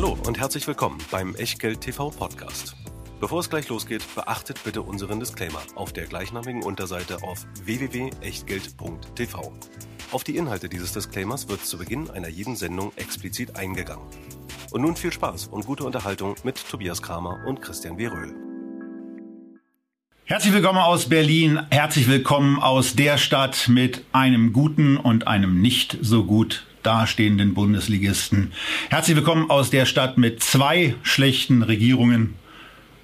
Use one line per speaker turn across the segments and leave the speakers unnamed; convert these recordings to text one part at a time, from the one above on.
Hallo und herzlich willkommen beim Echtgeld TV Podcast. Bevor es gleich losgeht, beachtet bitte unseren Disclaimer auf der gleichnamigen Unterseite auf www.echtgeld.tv. Auf die Inhalte dieses Disclaimers wird zu Beginn einer jeden Sendung explizit eingegangen. Und nun viel Spaß und gute Unterhaltung mit Tobias Kramer und Christian W. Röhl.
Herzlich willkommen aus Berlin, herzlich willkommen aus der Stadt mit einem guten und einem nicht so gut dastehenden Bundesligisten. Herzlich willkommen aus der Stadt mit zwei schlechten Regierungen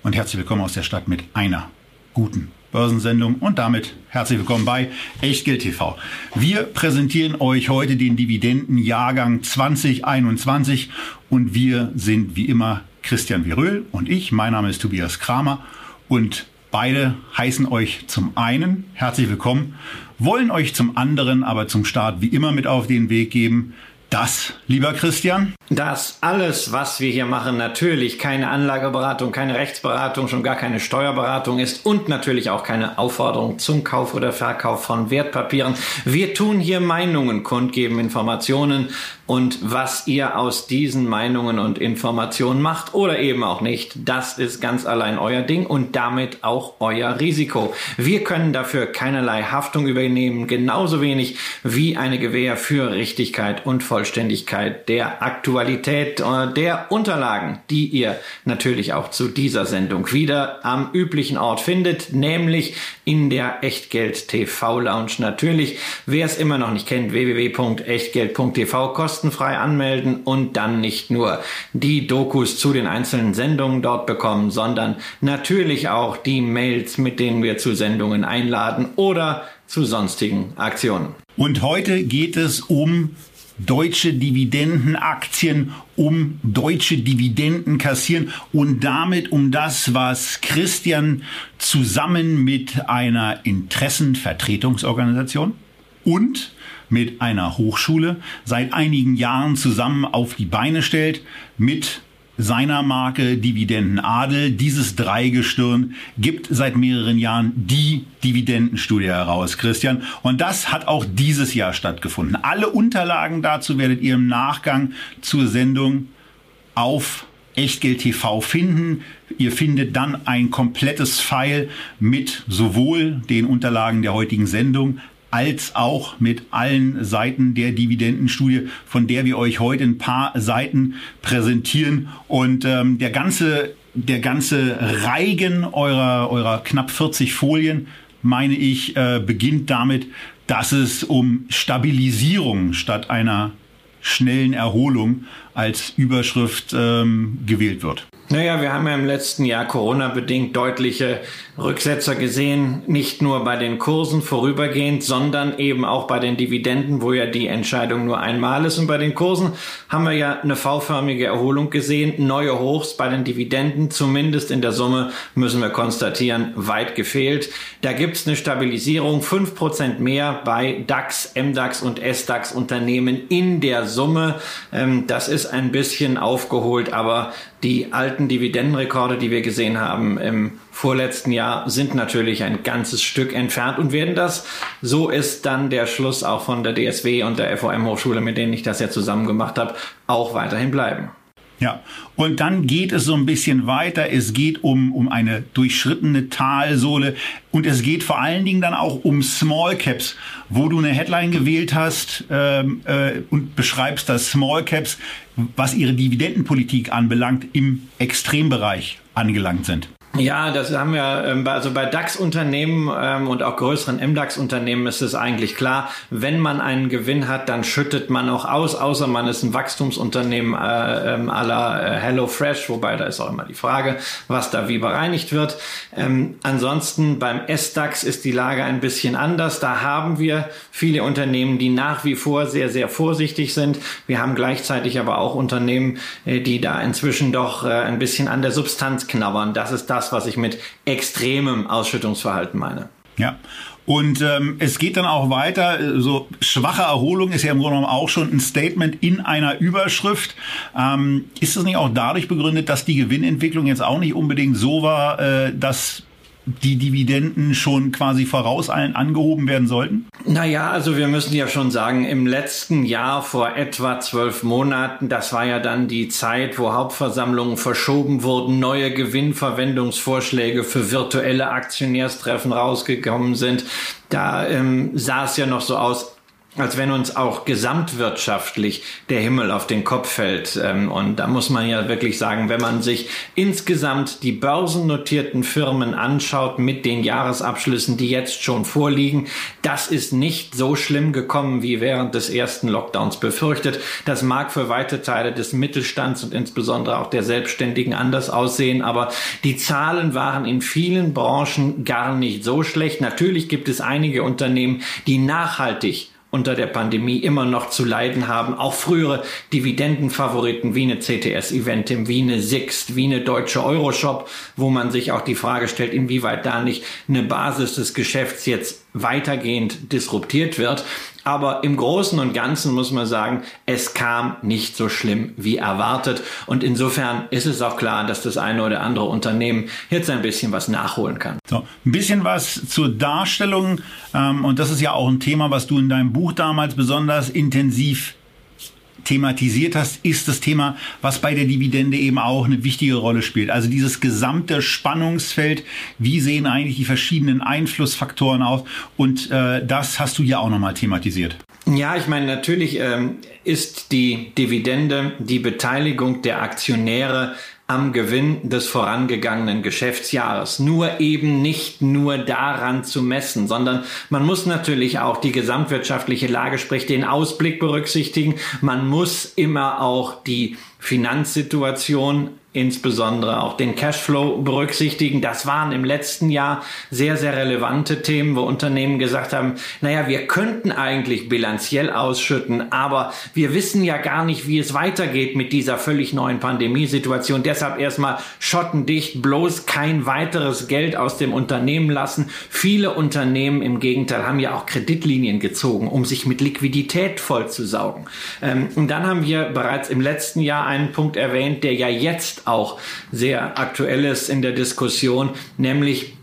und herzlich willkommen aus der Stadt mit einer guten Börsensendung und damit herzlich willkommen bei Echtgeld TV. Wir präsentieren euch heute den Dividendenjahrgang 2021 und wir sind wie immer Christian Viröl und ich. Mein Name ist Tobias Kramer und beide heißen euch zum einen herzlich willkommen, wollen euch zum anderen aber zum Start wie immer mit auf den Weg geben, das, lieber Christian?
Dass alles, was wir hier machen, natürlich keine Anlageberatung, keine Rechtsberatung, schon gar keine Steuerberatung ist und natürlich auch keine Aufforderung zum Kauf oder Verkauf von Wertpapieren. Wir tun hier Meinungen kundgeben, Informationen und was ihr aus diesen Meinungen und Informationen macht oder eben auch nicht, das ist ganz allein euer Ding und damit auch euer Risiko. Wir können dafür keinerlei Haftung übernehmen, genauso wenig wie eine Gewähr für Richtigkeit und Vollständigkeit der Aktualität äh, der Unterlagen, die ihr natürlich auch zu dieser Sendung wieder am üblichen Ort findet, nämlich in der Echtgeld TV Lounge natürlich. Wer es immer noch nicht kennt, www.echtgeld.tv kostenfrei anmelden und dann nicht nur die Dokus zu den einzelnen Sendungen dort bekommen, sondern natürlich auch die Mails, mit denen wir zu Sendungen einladen oder zu sonstigen Aktionen.
Und heute geht es um deutsche Dividendenaktien, um deutsche Dividenden kassieren und damit um das, was Christian zusammen mit einer Interessenvertretungsorganisation und mit einer Hochschule seit einigen Jahren zusammen auf die Beine stellt mit seiner Marke Dividendenadel. Dieses Dreigestirn gibt seit mehreren Jahren die Dividendenstudie heraus, Christian. Und das hat auch dieses Jahr stattgefunden. Alle Unterlagen dazu werdet ihr im Nachgang zur Sendung auf Echtgeld TV finden. Ihr findet dann ein komplettes File mit sowohl den Unterlagen der heutigen Sendung als auch mit allen Seiten der Dividendenstudie, von der wir euch heute ein paar Seiten präsentieren. Und ähm, der ganze der ganze Reigen eurer eurer knapp 40 Folien, meine ich, äh, beginnt damit, dass es um Stabilisierung statt einer schnellen Erholung als Überschrift ähm, gewählt wird.
Naja, wir haben ja im letzten Jahr Corona-bedingt deutliche Rücksetzer gesehen, nicht nur bei den Kursen vorübergehend, sondern eben auch bei den Dividenden, wo ja die Entscheidung nur einmal ist. Und bei den Kursen haben wir ja eine V-förmige Erholung gesehen, neue Hochs bei den Dividenden, zumindest in der Summe müssen wir konstatieren, weit gefehlt. Da gibt's eine Stabilisierung, fünf Prozent mehr bei DAX, MDAX und SDAX Unternehmen in der Summe. Ähm, das ist ein bisschen aufgeholt, aber die alten Dividendenrekorde, die wir gesehen haben im vorletzten Jahr, sind natürlich ein ganzes Stück entfernt und werden das, so ist dann der Schluss auch von der DSW und der FOM Hochschule, mit denen ich das ja zusammen gemacht habe, auch weiterhin bleiben.
Ja, und dann geht es so ein bisschen weiter. Es geht um, um eine durchschrittene Talsohle und es geht vor allen Dingen dann auch um Small Caps, wo du eine Headline gewählt hast ähm, äh, und beschreibst, dass Small Caps, was ihre Dividendenpolitik anbelangt, im Extrembereich angelangt sind.
Ja, das haben wir, ähm, also bei DAX-Unternehmen ähm, und auch größeren MDAX-Unternehmen ist es eigentlich klar, wenn man einen Gewinn hat, dann schüttet man auch aus, außer man ist ein Wachstumsunternehmen äh, ähm, aller äh, HelloFresh, wobei da ist auch immer die Frage, was da wie bereinigt wird. Ansonsten beim S-DAX ist die Lage ein bisschen anders. Da haben wir viele Unternehmen, die nach wie vor sehr, sehr vorsichtig sind. Wir haben gleichzeitig aber auch Unternehmen, äh, die da inzwischen doch ein bisschen an der Substanz knabbern. Das ist das, das, was ich mit extremem Ausschüttungsverhalten meine.
Ja. Und ähm, es geht dann auch weiter. So schwache Erholung ist ja im Grunde genommen auch schon ein Statement in einer Überschrift. Ähm, ist das nicht auch dadurch begründet, dass die Gewinnentwicklung jetzt auch nicht unbedingt so war, äh, dass die Dividenden schon quasi voraus allen angehoben werden sollten?
Naja, also wir müssen ja schon sagen, im letzten Jahr vor etwa zwölf Monaten, das war ja dann die Zeit, wo Hauptversammlungen verschoben wurden, neue Gewinnverwendungsvorschläge für virtuelle Aktionärstreffen rausgekommen sind. Da ähm, sah es ja noch so aus, als wenn uns auch gesamtwirtschaftlich der Himmel auf den Kopf fällt. Ähm, und da muss man ja wirklich sagen, wenn man sich insgesamt die börsennotierten Firmen anschaut mit den Jahresabschlüssen, die jetzt schon vorliegen, das ist nicht so schlimm gekommen wie während des ersten Lockdowns befürchtet. Das mag für weite Teile des Mittelstands und insbesondere auch der Selbstständigen anders aussehen, aber die Zahlen waren in vielen Branchen gar nicht so schlecht. Natürlich gibt es einige Unternehmen, die nachhaltig unter der Pandemie immer noch zu leiden haben. Auch frühere Dividendenfavoriten wie eine CTS Eventim, wie eine Sixt, wie eine deutsche Euroshop, wo man sich auch die Frage stellt, inwieweit da nicht eine Basis des Geschäfts jetzt weitergehend disruptiert wird. Aber im Großen und Ganzen muss man sagen, es kam nicht so schlimm wie erwartet. Und insofern ist es auch klar, dass das eine oder andere Unternehmen jetzt ein bisschen was nachholen kann.
So, ein bisschen was zur Darstellung. Ähm, und das ist ja auch ein Thema, was du in deinem Buch damals besonders intensiv thematisiert hast, ist das Thema, was bei der Dividende eben auch eine wichtige Rolle spielt. Also dieses gesamte Spannungsfeld, wie sehen eigentlich die verschiedenen Einflussfaktoren aus? Und äh, das hast du ja auch nochmal thematisiert.
Ja, ich meine, natürlich ähm, ist die Dividende die Beteiligung der Aktionäre am Gewinn des vorangegangenen Geschäftsjahres. Nur eben nicht nur daran zu messen, sondern man muss natürlich auch die gesamtwirtschaftliche Lage, sprich den Ausblick berücksichtigen. Man muss immer auch die Finanzsituation insbesondere auch den Cashflow berücksichtigen. Das waren im letzten Jahr sehr, sehr relevante Themen, wo Unternehmen gesagt haben, naja, wir könnten eigentlich bilanziell ausschütten, aber wir wissen ja gar nicht, wie es weitergeht mit dieser völlig neuen Pandemiesituation. Deshalb erstmal schottendicht, bloß kein weiteres Geld aus dem Unternehmen lassen. Viele Unternehmen im Gegenteil haben ja auch Kreditlinien gezogen, um sich mit Liquidität vollzusaugen. Ähm, und dann haben wir bereits im letzten Jahr einen Punkt erwähnt, der ja jetzt auch sehr aktuell ist in der Diskussion, nämlich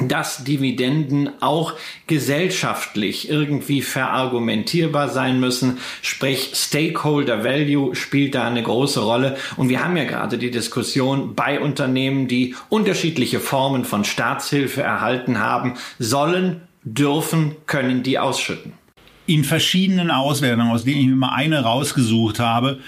dass Dividenden auch gesellschaftlich irgendwie verargumentierbar sein müssen. Sprich, Stakeholder Value spielt da eine große Rolle. Und wir haben ja gerade die Diskussion bei Unternehmen, die unterschiedliche Formen von Staatshilfe erhalten haben, sollen, dürfen, können die ausschütten.
In verschiedenen Auswertungen, aus denen ich mir mal eine rausgesucht habe,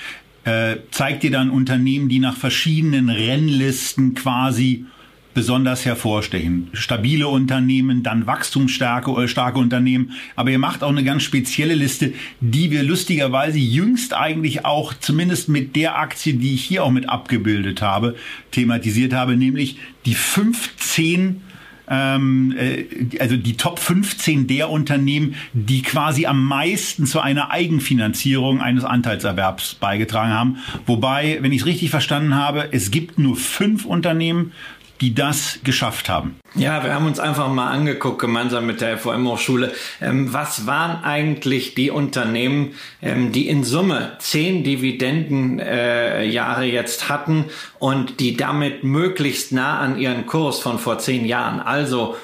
äh, zeigt dir dann Unternehmen, die nach verschiedenen Rennlisten quasi besonders hervorstechen. Stabile Unternehmen, dann wachstumsstarke äh, starke Unternehmen. Aber ihr macht auch eine ganz spezielle Liste, die wir lustigerweise jüngst eigentlich auch, zumindest mit der Aktie, die ich hier auch mit abgebildet habe, thematisiert habe, nämlich die 15 ähm, äh, also die Top 15 der Unternehmen, die quasi am meisten zu einer Eigenfinanzierung eines Anteilserwerbs beigetragen haben. Wobei, wenn ich es richtig verstanden habe, es gibt nur fünf Unternehmen, die das geschafft haben?
Ja, wir haben uns einfach mal angeguckt, gemeinsam mit der FOM-Hochschule, ähm, was waren eigentlich die Unternehmen, ähm, die in Summe zehn Dividendenjahre äh, jetzt hatten und die damit möglichst nah an ihren Kurs von vor zehn Jahren, also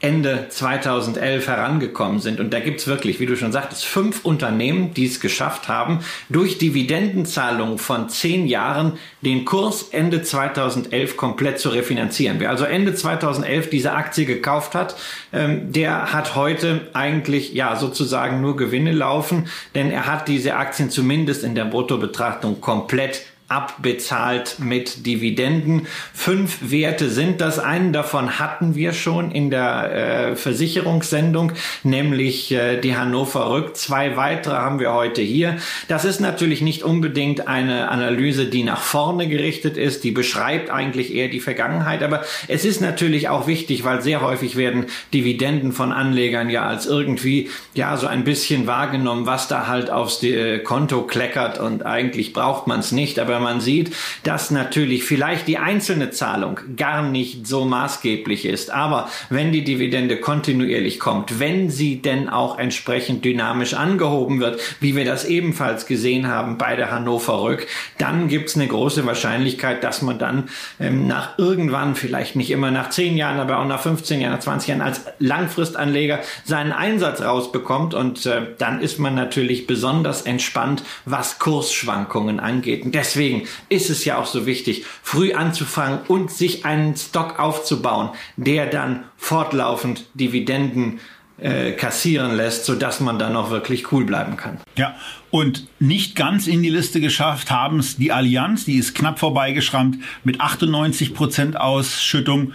Ende 2011 herangekommen sind. Und da gibt's wirklich, wie du schon sagtest, fünf Unternehmen, die es geschafft haben, durch Dividendenzahlungen von zehn Jahren den Kurs Ende 2011 komplett zu refinanzieren. Wer also Ende 2011 diese Aktie gekauft hat, ähm, der hat heute eigentlich ja sozusagen nur Gewinne laufen, denn er hat diese Aktien zumindest in der Bruttobetrachtung komplett abbezahlt mit Dividenden. Fünf Werte sind das. Einen davon hatten wir schon in der äh, Versicherungssendung, nämlich äh, die Hannover Rück. Zwei weitere haben wir heute hier. Das ist natürlich nicht unbedingt eine Analyse, die nach vorne gerichtet ist. Die beschreibt eigentlich eher die Vergangenheit. Aber es ist natürlich auch wichtig, weil sehr häufig werden Dividenden von Anlegern ja als irgendwie, ja, so ein bisschen wahrgenommen, was da halt aufs äh, Konto kleckert und eigentlich braucht man es nicht. Aber weil man sieht, dass natürlich vielleicht die einzelne Zahlung gar nicht so maßgeblich ist. Aber wenn die Dividende kontinuierlich kommt, wenn sie denn auch entsprechend dynamisch angehoben wird, wie wir das ebenfalls gesehen haben bei der Hannover Rück, dann gibt es eine große Wahrscheinlichkeit, dass man dann ähm, nach irgendwann, vielleicht nicht immer nach 10 Jahren, aber auch nach 15 Jahren, nach 20 Jahren als Langfristanleger seinen Einsatz rausbekommt und äh, dann ist man natürlich besonders entspannt, was Kursschwankungen angeht. Und deswegen ist es ja auch so wichtig, früh anzufangen und sich einen Stock aufzubauen, der dann fortlaufend Dividenden äh, kassieren lässt, so dass man dann auch wirklich cool bleiben kann.
Ja, und nicht ganz in die Liste geschafft haben es die Allianz, die ist knapp vorbeigeschrammt mit 98 Prozent Ausschüttung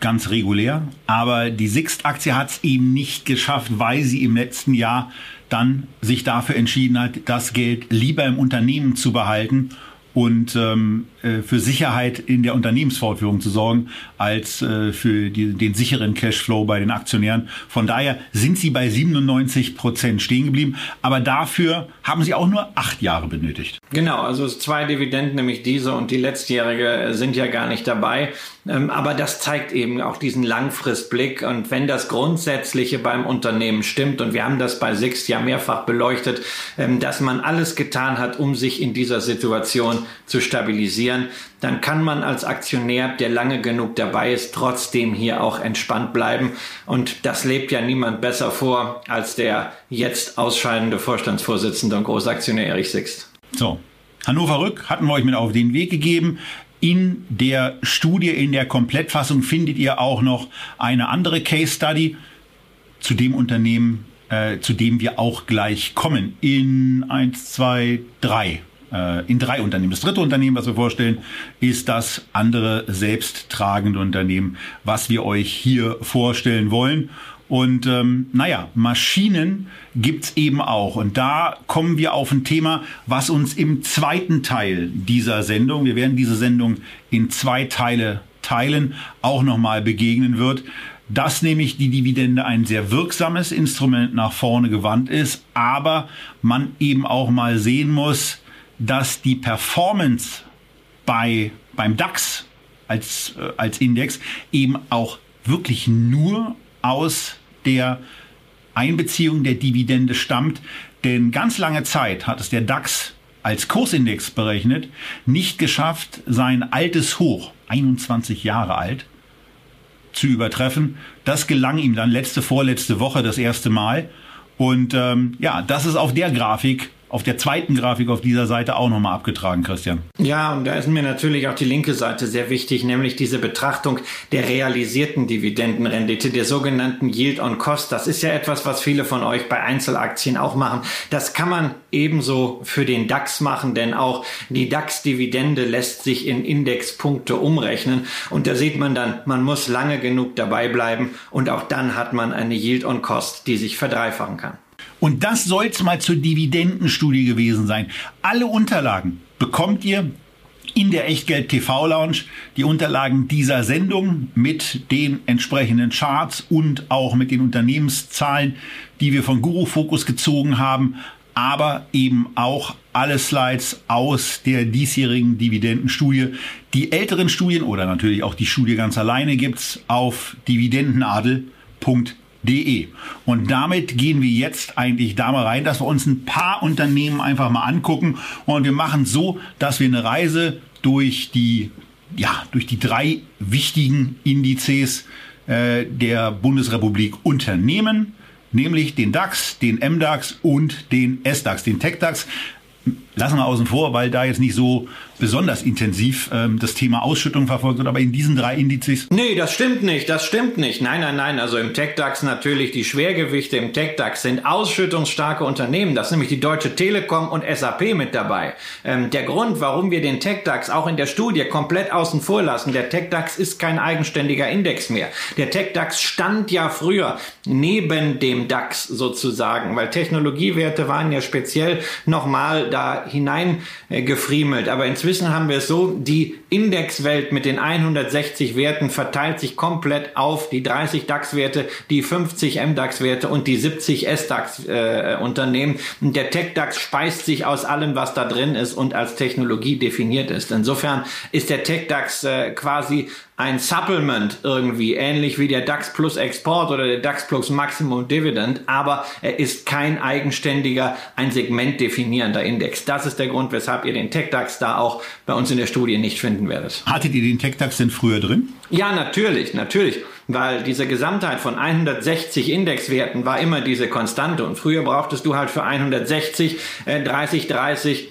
ganz regulär. Aber die Sixt-Aktie hat es eben nicht geschafft, weil sie im letzten Jahr dann sich dafür entschieden hat, das Geld lieber im Unternehmen zu behalten und ähm, äh, für Sicherheit in der Unternehmensfortführung zu sorgen, als äh, für die, den sicheren Cashflow bei den Aktionären. Von daher sind sie bei 97 Prozent stehen geblieben, aber dafür haben sie auch nur acht Jahre benötigt.
Genau, also zwei Dividenden, nämlich diese und die letztjährige, sind ja gar nicht dabei. Ähm, aber das zeigt eben auch diesen Langfristblick. Und wenn das Grundsätzliche beim Unternehmen stimmt, und wir haben das bei Sixt ja mehrfach beleuchtet, ähm, dass man alles getan hat, um sich in dieser Situation zu stabilisieren, dann kann man als Aktionär, der lange genug dabei ist, trotzdem hier auch entspannt bleiben. Und das lebt ja niemand besser vor als der jetzt ausscheidende Vorstandsvorsitzende und Großaktionär Erich Sixt.
So, Hannover Rück hatten wir euch mit auf den Weg gegeben. In der Studie, in der Komplettfassung findet ihr auch noch eine andere Case Study zu dem Unternehmen, äh, zu dem wir auch gleich kommen. In eins, zwei, drei äh, in drei Unternehmen. Das dritte Unternehmen, was wir vorstellen, ist das andere selbsttragende Unternehmen, was wir euch hier vorstellen wollen. Und ähm, naja, Maschinen gibt's eben auch. Und da kommen wir auf ein Thema, was uns im zweiten Teil dieser Sendung, wir werden diese Sendung in zwei Teile teilen, auch nochmal begegnen wird dass nämlich die Dividende ein sehr wirksames Instrument nach vorne gewandt ist, aber man eben auch mal sehen muss, dass die Performance bei, beim DAX als, äh, als Index eben auch wirklich nur aus der Einbeziehung der Dividende stammt. Denn ganz lange Zeit hat es der DAX als Kursindex berechnet nicht geschafft, sein altes Hoch, 21 Jahre alt, zu übertreffen. Das gelang ihm dann letzte, vorletzte Woche das erste Mal. Und ähm, ja, das ist auf der Grafik auf der zweiten Grafik auf dieser Seite auch nochmal abgetragen, Christian.
Ja, und da ist mir natürlich auch die linke Seite sehr wichtig, nämlich diese Betrachtung der realisierten Dividendenrendite, der sogenannten Yield on Cost. Das ist ja etwas, was viele von euch bei Einzelaktien auch machen. Das kann man ebenso für den DAX machen, denn auch die DAX-Dividende lässt sich in Indexpunkte umrechnen. Und da sieht man dann, man muss lange genug dabei bleiben und auch dann hat man eine Yield on Cost, die sich verdreifachen kann.
Und das soll's mal zur Dividendenstudie gewesen sein. Alle Unterlagen bekommt ihr in der Echtgeld TV Lounge die Unterlagen dieser Sendung mit den entsprechenden Charts und auch mit den Unternehmenszahlen, die wir von Guru Focus gezogen haben, aber eben auch alle Slides aus der diesjährigen Dividendenstudie. Die älteren Studien oder natürlich auch die Studie ganz alleine gibt's auf dividendenadel.de De. Und damit gehen wir jetzt eigentlich da mal rein, dass wir uns ein paar Unternehmen einfach mal angucken. Und wir machen so, dass wir eine Reise durch die, ja, durch die drei wichtigen Indizes äh, der Bundesrepublik unternehmen, nämlich den DAX, den MDAX und den SDAX, den TechDAX lassen wir außen vor, weil da jetzt nicht so besonders intensiv ähm, das Thema Ausschüttung verfolgt wird, aber in diesen drei Indizes?
Nee, das stimmt nicht, das stimmt nicht. Nein, nein, nein, also im TechDAX natürlich die Schwergewichte im TechDAX sind ausschüttungsstarke Unternehmen, das ist nämlich die Deutsche Telekom und SAP mit dabei. Ähm, der Grund, warum wir den TechDAX auch in der Studie komplett außen vor lassen, der TechDAX ist kein eigenständiger Index mehr. Der TechDAX stand ja früher neben dem DAX sozusagen, weil Technologiewerte waren ja speziell nochmal da da. Aber inzwischen haben wir es so, die Indexwelt mit den 160 Werten verteilt sich komplett auf die 30 DAX-Werte, die 50 MDAX-Werte und die 70 SDAX-Unternehmen. Äh, der Tech-DAX speist sich aus allem, was da drin ist und als Technologie definiert ist. Insofern ist der Tech-DAX äh, quasi ein Supplement irgendwie, ähnlich wie der DAX Plus Export oder der DAX Plus Maximum Dividend, aber er ist kein eigenständiger, ein Segment definierender Index. Das ist der Grund, weshalb ihr den Tech DAX da auch bei uns in der Studie nicht finden werdet.
Hattet ihr den Tech DAX denn früher drin?
Ja, natürlich, natürlich weil diese Gesamtheit von 160 Indexwerten war immer diese Konstante und früher brauchtest du halt für 160 äh, 30, 30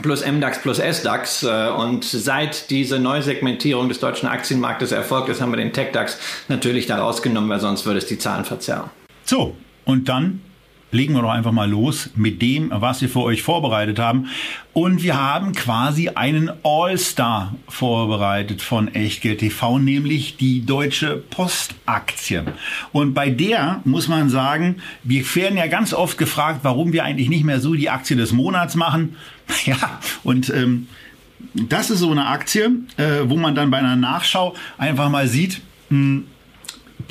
plus MDAX plus SDAX. Äh, und seit diese Neusegmentierung des deutschen Aktienmarktes erfolgt ist, haben wir den TechDAX natürlich da rausgenommen, weil sonst würde es die Zahlen verzerren.
So, und dann legen wir doch einfach mal los mit dem, was wir für euch vorbereitet haben. Und wir haben quasi einen All-Star vorbereitet von Echtgeld TV, nämlich die Deutsche Postaktie. Und bei der muss man sagen, wir werden ja ganz oft gefragt, warum wir eigentlich nicht mehr so die Aktie des Monats machen. Ja, und ähm, das ist so eine Aktie, äh, wo man dann bei einer Nachschau einfach mal sieht, mh, hm,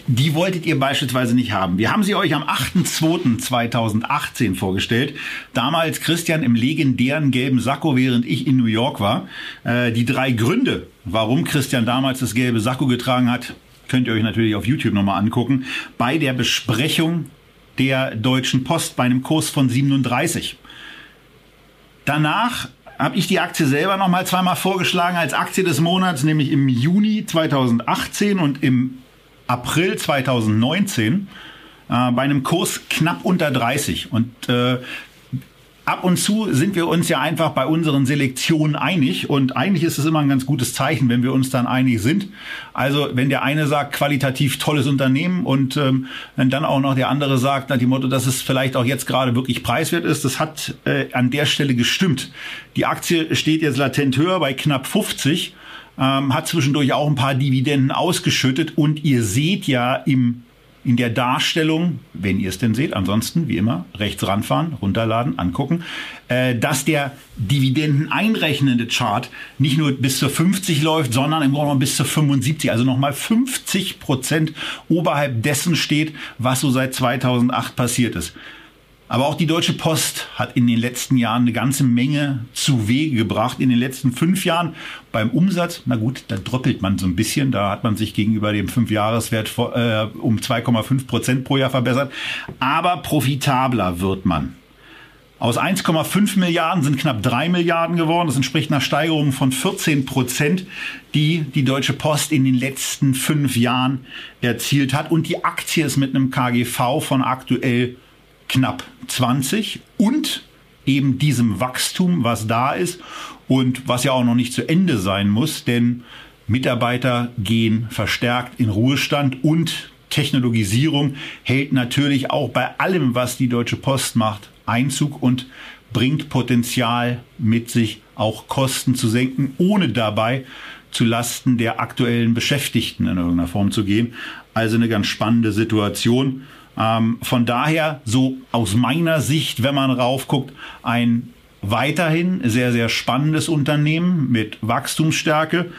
die wolltet ihr beispielsweise nicht haben. Wir haben sie euch am 8.2.2018 vorgestellt. Damals Christian im legendären gelben Sakko, während ich in New York war. Äh, die drei Gründe, warum Christian damals das gelbe Sakko getragen hat, könnt ihr euch natürlich auf YouTube nochmal angucken. Bei der Besprechung der Deutschen Post bei einem Kurs von 37. Danach habe ich die Aktie selber noch mal zweimal vorgeschlagen als Aktie des Monats, nämlich im Juni 2018 und im April 2019 äh, bei einem Kurs knapp unter 30. Und äh, ab und zu sind wir uns ja einfach bei unseren Selektionen einig und eigentlich ist es immer ein ganz gutes Zeichen, wenn wir uns dann einig sind. Also wenn der eine sagt, qualitativ tolles Unternehmen und ähm, wenn dann auch noch der andere sagt, nach dem Motto, dass es vielleicht auch jetzt gerade wirklich preiswert ist, das hat äh, an der Stelle gestimmt. Die Aktie steht jetzt latent höher bei knapp 50 ähm, hat zwischendurch auch ein paar Dividenden ausgeschüttet und ihr seht ja im in der Darstellung, wenn ihr es denn seht, ansonsten wie immer rechts ranfahren, runterladen, angucken, äh, dass der Dividenden einrechnende Chart nicht nur bis zur 50 läuft, sondern im Grunde bis zur 75, also nochmal 50 Prozent oberhalb dessen steht, was so seit 2008 passiert ist. Aber auch die Deutsche Post hat in den letzten Jahren eine ganze Menge zu Wege gebracht. In den letzten fünf Jahren beim Umsatz, na gut, da dröppelt man so ein bisschen. Da hat man sich gegenüber dem Fünfjahreswert äh, um 2,5 Prozent pro Jahr verbessert. Aber profitabler wird man. Aus 1,5 Milliarden sind knapp 3 Milliarden geworden. Das entspricht einer Steigerung von 14 Prozent, die die Deutsche Post in den letzten fünf Jahren erzielt hat. Und die Aktie ist mit einem KGV von aktuell knapp 20 und eben diesem Wachstum, was da ist und was ja auch noch nicht zu Ende sein muss, denn Mitarbeiter gehen verstärkt in Ruhestand und Technologisierung hält natürlich auch bei allem, was die Deutsche Post macht, Einzug und bringt Potenzial mit sich, auch Kosten zu senken, ohne dabei zu Lasten der aktuellen Beschäftigten in irgendeiner Form zu gehen. Also eine ganz spannende Situation. Ähm, von daher, so aus meiner Sicht, wenn man raufguckt, ein weiterhin sehr, sehr spannendes Unternehmen mit Wachstumsstärke,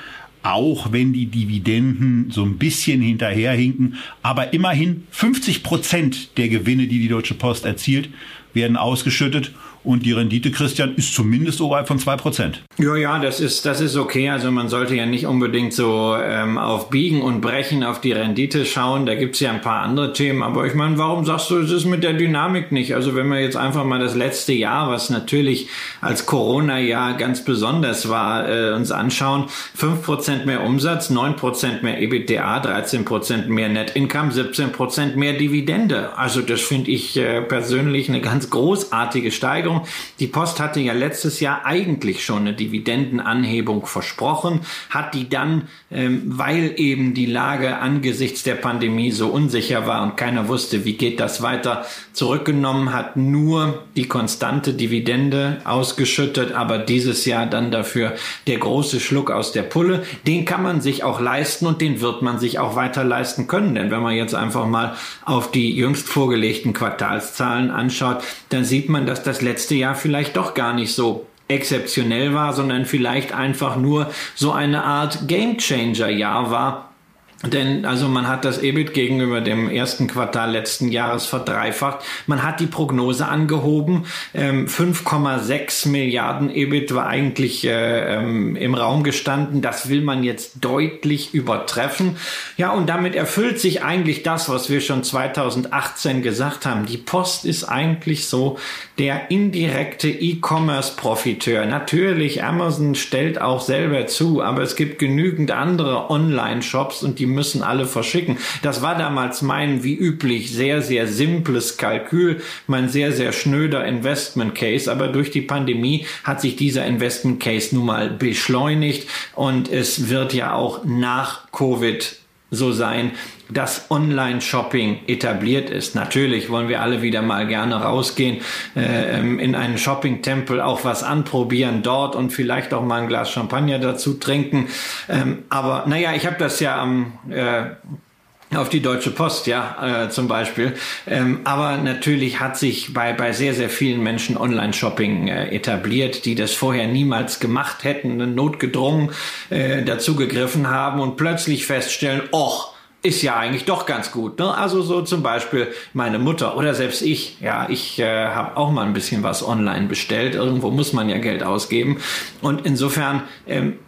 auch wenn die Dividenden so ein bisschen hinterherhinken. Aber immerhin 50 Prozent der Gewinne, die die Deutsche Post erzielt, werden ausgeschüttet und die Rendite, Christian, ist zumindest oberhalb von zwei Prozent.
Ja, ja, das ist, das ist okay. Also man sollte ja nicht unbedingt so ähm, auf Biegen und Brechen auf die Rendite schauen. Da gibt's ja ein paar andere Themen. Aber ich meine, warum sagst du, es ist mit der Dynamik nicht? Also wenn wir jetzt einfach mal das letzte Jahr, was natürlich als Corona-Jahr ganz besonders war, äh, uns anschauen. fünf Prozent mehr Umsatz, neun Prozent mehr EBITDA, 13% mehr Net Income, 17% mehr Dividende. Also das finde ich äh, persönlich eine ganz großartige Steigerung. Entscheidung. Die Post hatte ja letztes Jahr eigentlich schon eine Dividendenanhebung versprochen, hat die dann, ähm, weil eben die Lage angesichts der Pandemie so unsicher war und keiner wusste, wie geht das weiter, zurückgenommen, hat nur die konstante Dividende ausgeschüttet, aber dieses Jahr dann dafür der große Schluck aus der Pulle. Den kann man sich auch leisten und den wird man sich auch weiter leisten können. Denn wenn man jetzt einfach mal auf die jüngst vorgelegten Quartalszahlen anschaut, dann sieht man, dass das letzte letzte Jahr vielleicht doch gar nicht so exzeptionell war, sondern vielleicht einfach nur so eine Art Gamechanger-Jahr war denn also man hat das EBIT gegenüber dem ersten Quartal letzten Jahres verdreifacht. Man hat die Prognose angehoben. 5,6 ähm, Milliarden EBIT war eigentlich äh, ähm, im Raum gestanden. Das will man jetzt deutlich übertreffen. Ja, und damit erfüllt sich eigentlich das, was wir schon 2018 gesagt haben. Die Post ist eigentlich so der indirekte E-Commerce-Profiteur. Natürlich, Amazon stellt auch selber zu, aber es gibt genügend andere Online-Shops und die müssen alle verschicken. Das war damals mein, wie üblich, sehr, sehr simples Kalkül, mein sehr, sehr schnöder Investment Case. Aber durch die Pandemie hat sich dieser Investment Case nun mal beschleunigt und es wird ja auch nach Covid so sein, dass Online-Shopping etabliert ist. Natürlich wollen wir alle wieder mal gerne rausgehen, äh, ähm, in einen Shopping-Tempel auch was anprobieren dort und vielleicht auch mal ein Glas Champagner dazu trinken. Ähm, aber naja, ich habe das ja am äh, auf die Deutsche Post, ja, äh, zum Beispiel. Ähm, aber natürlich hat sich bei, bei sehr, sehr vielen Menschen Online-Shopping äh, etabliert, die das vorher niemals gemacht hätten, notgedrungen äh, dazu gegriffen haben und plötzlich feststellen, och, ist ja eigentlich doch ganz gut. Ne? Also so zum Beispiel meine Mutter oder selbst ich. Ja, ich äh, habe auch mal ein bisschen was online bestellt. Irgendwo muss man ja Geld ausgeben. Und insofern ähm,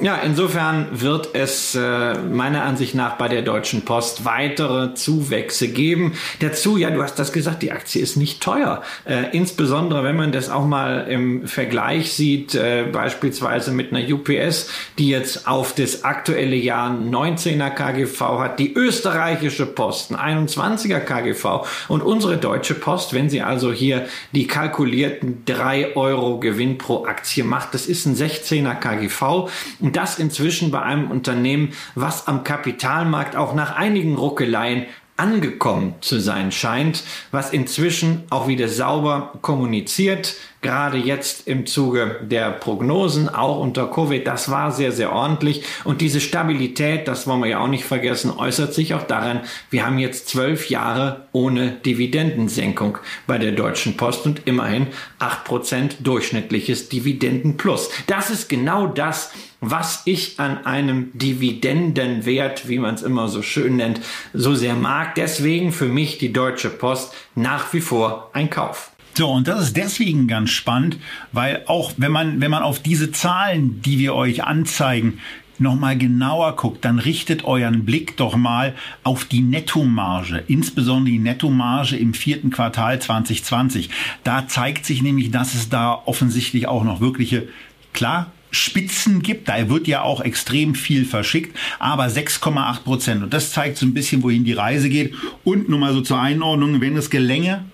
ja, insofern wird es äh, meiner Ansicht nach bei der Deutschen Post weitere Zuwächse geben. Dazu, ja, du hast das gesagt, die Aktie ist nicht teuer. Äh, insbesondere, wenn man das auch mal im Vergleich sieht, äh, beispielsweise mit einer UPS, die jetzt auf das aktuelle Jahr 19er KGV hat, die österreichische Post 21er KGV und unsere Deutsche Post, wenn sie also hier die kalkulierten drei Euro Gewinn pro Aktie macht, das ist ein 16er KGV. Das inzwischen bei einem Unternehmen, was am Kapitalmarkt auch nach einigen Ruckeleien angekommen zu sein scheint, was inzwischen auch wieder sauber kommuniziert, gerade jetzt im Zuge der Prognosen, auch unter Covid, das war sehr, sehr ordentlich. Und diese Stabilität, das wollen wir ja auch nicht vergessen, äußert sich auch daran, wir haben jetzt zwölf Jahre ohne Dividendensenkung bei der Deutschen Post und immerhin acht Prozent durchschnittliches Dividendenplus. Das ist genau das, was ich an einem Dividendenwert, wie man es immer so schön nennt, so sehr mag. Deswegen für mich die Deutsche Post nach wie vor ein Kauf.
So, und das ist deswegen ganz spannend, weil auch wenn man, wenn man auf diese Zahlen, die wir euch anzeigen, nochmal genauer guckt, dann richtet euren Blick doch mal auf die Nettomarge, insbesondere die Nettomarge im vierten Quartal 2020. Da zeigt sich nämlich, dass es da offensichtlich auch noch wirkliche, klar, Spitzen gibt. Da wird ja auch extrem viel verschickt, aber 6,8 Prozent. Und das zeigt so ein bisschen, wohin die Reise geht. Und nur mal so zur Einordnung, wenn es gelänge,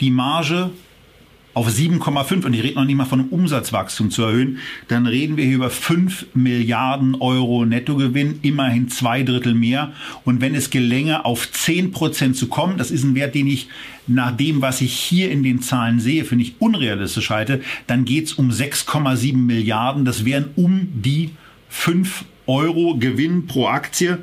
die Marge auf 7,5 und ich rede noch nicht mal von einem Umsatzwachstum zu erhöhen, dann reden wir hier über 5 Milliarden Euro Nettogewinn, immerhin zwei Drittel mehr. Und wenn es gelänge, auf 10 Prozent zu kommen, das ist ein Wert, den ich nach dem, was ich hier in den Zahlen sehe, finde ich unrealistisch halte, dann geht es um 6,7 Milliarden. Das wären um die 5 Euro Gewinn pro Aktie.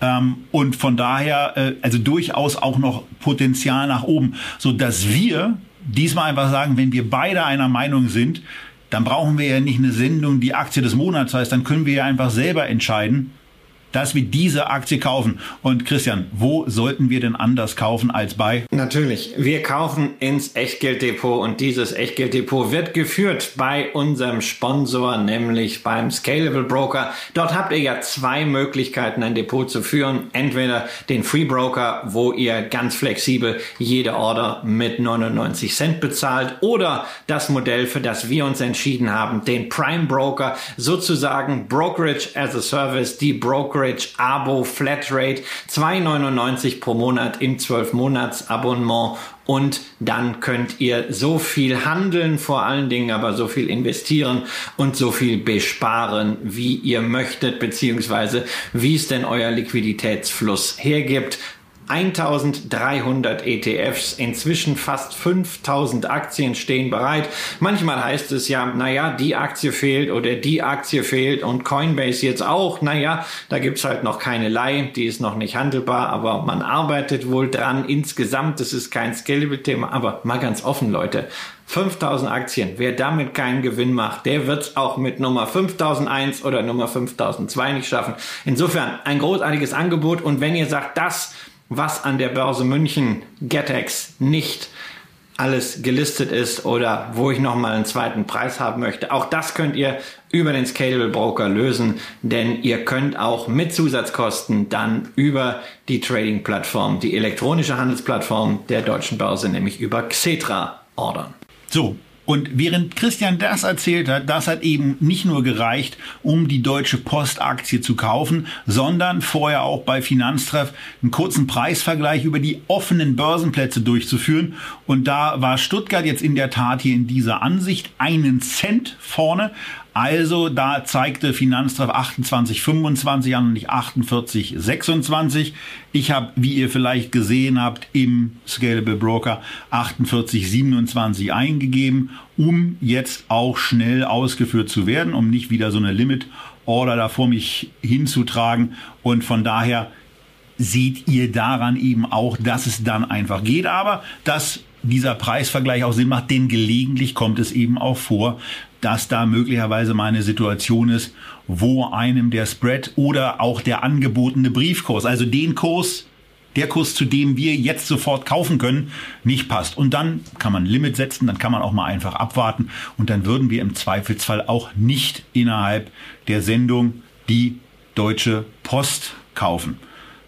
Ähm, und von daher, äh, also durchaus auch noch Potenzial nach oben, so dass wir diesmal einfach sagen, wenn wir beide einer Meinung sind, dann brauchen wir ja nicht eine Sendung, die Aktie des Monats heißt, dann können wir ja einfach selber entscheiden, dass wir diese Aktie kaufen. Und Christian, wo sollten wir denn anders kaufen als bei?
Natürlich, wir kaufen ins Echtgelddepot und dieses Echtgelddepot wird geführt bei unserem Sponsor, nämlich beim Scalable Broker. Dort habt ihr ja zwei Möglichkeiten, ein Depot zu führen. Entweder den Free Broker, wo ihr ganz flexibel jede Order mit 99 Cent bezahlt oder das Modell, für das wir uns entschieden haben, den Prime Broker, sozusagen Brokerage as a Service, die Broker Brokerage Abo Flatrate 2,99 pro Monat im 12-Monats-Abonnement und dann könnt ihr so viel handeln, vor allen Dingen aber so viel investieren und so viel besparen, wie ihr möchtet, beziehungsweise wie es denn euer Liquiditätsfluss hergibt. 1300 ETFs, inzwischen fast 5000 Aktien stehen bereit. Manchmal heißt es ja, naja, die Aktie fehlt oder die Aktie fehlt und Coinbase jetzt auch. Naja, da gibt's halt noch keine Leih, die ist noch nicht handelbar, aber man arbeitet wohl dran. Insgesamt, das ist kein Scalable-Thema, aber mal ganz offen, Leute. 5000 Aktien. Wer damit keinen Gewinn macht, der wird es auch mit Nummer 5001 oder Nummer 5002 nicht schaffen. Insofern ein großartiges Angebot. Und wenn ihr sagt, das, was an der Börse München Getex nicht alles gelistet ist oder wo ich nochmal einen zweiten Preis haben möchte. Auch das könnt ihr über den Scalable Broker lösen, denn ihr könnt auch mit Zusatzkosten dann über die Trading-Plattform, die elektronische Handelsplattform der deutschen Börse, nämlich über Xetra ordern.
So, und während Christian das erzählt hat, das hat eben nicht nur gereicht, um die Deutsche Post Aktie zu kaufen, sondern vorher auch bei Finanztreff einen kurzen Preisvergleich über die offenen Börsenplätze durchzuführen. Und da war Stuttgart jetzt in der Tat hier in dieser Ansicht einen Cent vorne. Also da zeigte Finanztreff 28,25 an und nicht 48,26. Ich habe, wie ihr vielleicht gesehen habt, im Scalable Broker 48,27 eingegeben, um jetzt auch schnell ausgeführt zu werden, um nicht wieder so eine Limit Order da vor mich hinzutragen. Und von daher seht ihr daran eben auch, dass es dann einfach geht. Aber dass dieser Preisvergleich auch Sinn macht, denn gelegentlich kommt es eben auch vor, dass da möglicherweise mal eine Situation ist, wo einem der Spread oder auch der angebotene Briefkurs, also den Kurs, der Kurs, zu dem wir jetzt sofort kaufen können, nicht passt. Und dann kann man ein Limit setzen, dann kann man auch mal einfach abwarten und dann würden wir im Zweifelsfall auch nicht innerhalb der Sendung die Deutsche Post kaufen.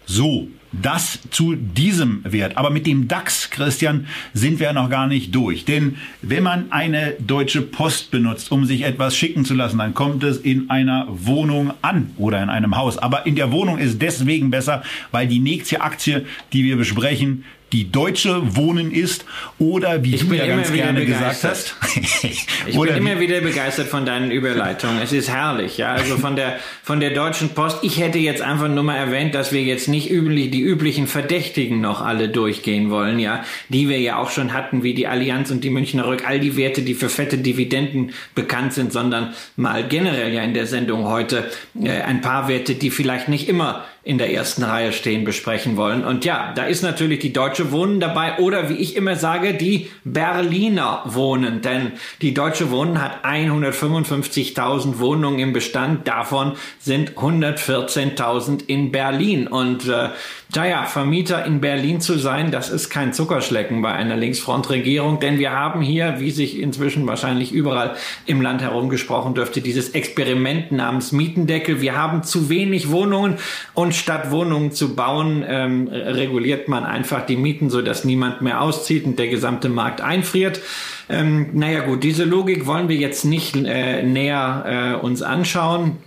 So, das zu diesem Wert. Aber mit dem DAX, Christian, sind wir noch gar nicht durch. Denn wenn man eine deutsche Post benutzt, um sich etwas schicken zu lassen, dann kommt es in einer Wohnung an oder in einem Haus. Aber in der Wohnung ist deswegen besser, weil die nächste Aktie, die wir besprechen, die deutsche Wohnen ist oder wie ich du ja ganz gerne gesagt
hast. ich bin immer wieder begeistert von deinen Überleitungen. Es ist herrlich, ja. Also von der von der Deutschen Post. Ich hätte jetzt einfach nur mal erwähnt, dass wir jetzt nicht üblich die üblichen Verdächtigen noch alle durchgehen wollen, ja, die wir ja auch schon hatten, wie die Allianz und die Münchner Rück, all die Werte, die für fette Dividenden bekannt sind, sondern mal generell ja in der Sendung heute äh, ein paar Werte, die vielleicht nicht immer in der ersten Reihe stehen, besprechen wollen. Und ja, da ist natürlich die Deutsche Wohnen dabei oder wie ich immer sage, die Berliner Wohnen. Denn die Deutsche Wohnen hat 155.000 Wohnungen im Bestand. Davon sind 114.000 in Berlin. Und äh, naja, Vermieter in Berlin zu sein, das ist kein Zuckerschlecken bei einer Linksfrontregierung, denn wir haben hier, wie sich inzwischen wahrscheinlich überall im Land herumgesprochen dürfte, dieses Experiment namens Mietendeckel. Wir haben zu wenig Wohnungen und statt Wohnungen zu bauen, ähm, reguliert man einfach die Mieten, sodass niemand mehr auszieht und der gesamte Markt einfriert. Ähm, naja gut, diese Logik wollen wir jetzt nicht äh, näher äh, uns anschauen.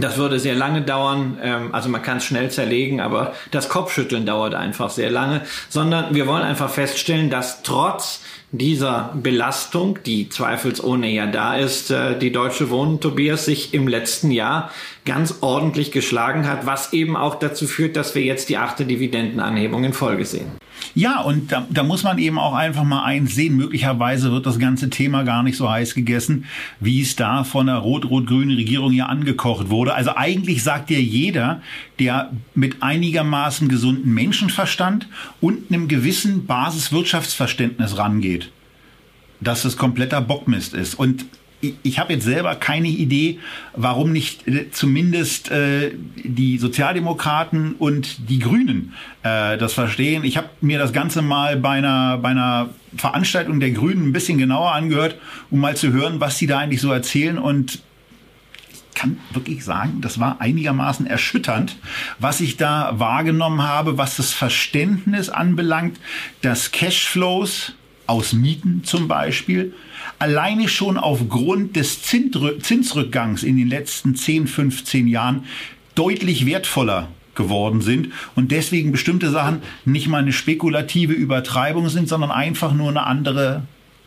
Das würde sehr lange dauern, ähm, also man kann es schnell zerlegen, aber das Kopfschütteln dauert einfach sehr lange, sondern wir wollen einfach feststellen, dass trotz dieser Belastung, die zweifelsohne ja da ist, äh, die Deutsche Wohnen, Tobias, sich im letzten Jahr ganz ordentlich geschlagen hat, was eben auch dazu führt, dass wir jetzt die achte Dividendenanhebung in Folge sehen.
Ja, und da, da muss man eben auch einfach mal eins sehen. Möglicherweise wird das ganze Thema gar nicht so heiß gegessen, wie es da von der rot-rot-grünen Regierung ja angekocht wurde. Also eigentlich sagt ja jeder, der mit einigermaßen gesunden Menschenverstand und einem gewissen Basiswirtschaftsverständnis rangeht, dass das kompletter Bockmist ist. Und ich habe jetzt selber keine Idee, warum nicht äh, zumindest äh, die Sozialdemokraten und die Grünen äh, das verstehen. Ich habe mir das Ganze mal bei einer, bei einer Veranstaltung der Grünen ein bisschen genauer angehört, um mal zu hören, was sie da eigentlich so erzählen. Und ich kann wirklich sagen, das war einigermaßen erschütternd, was ich da wahrgenommen habe, was das Verständnis anbelangt, dass Cashflows aus Mieten zum Beispiel alleine schon aufgrund des Zinsrückgangs in den letzten 10, 15 Jahren deutlich wertvoller geworden sind und deswegen bestimmte Sachen nicht mal eine spekulative Übertreibung sind, sondern einfach nur eine andere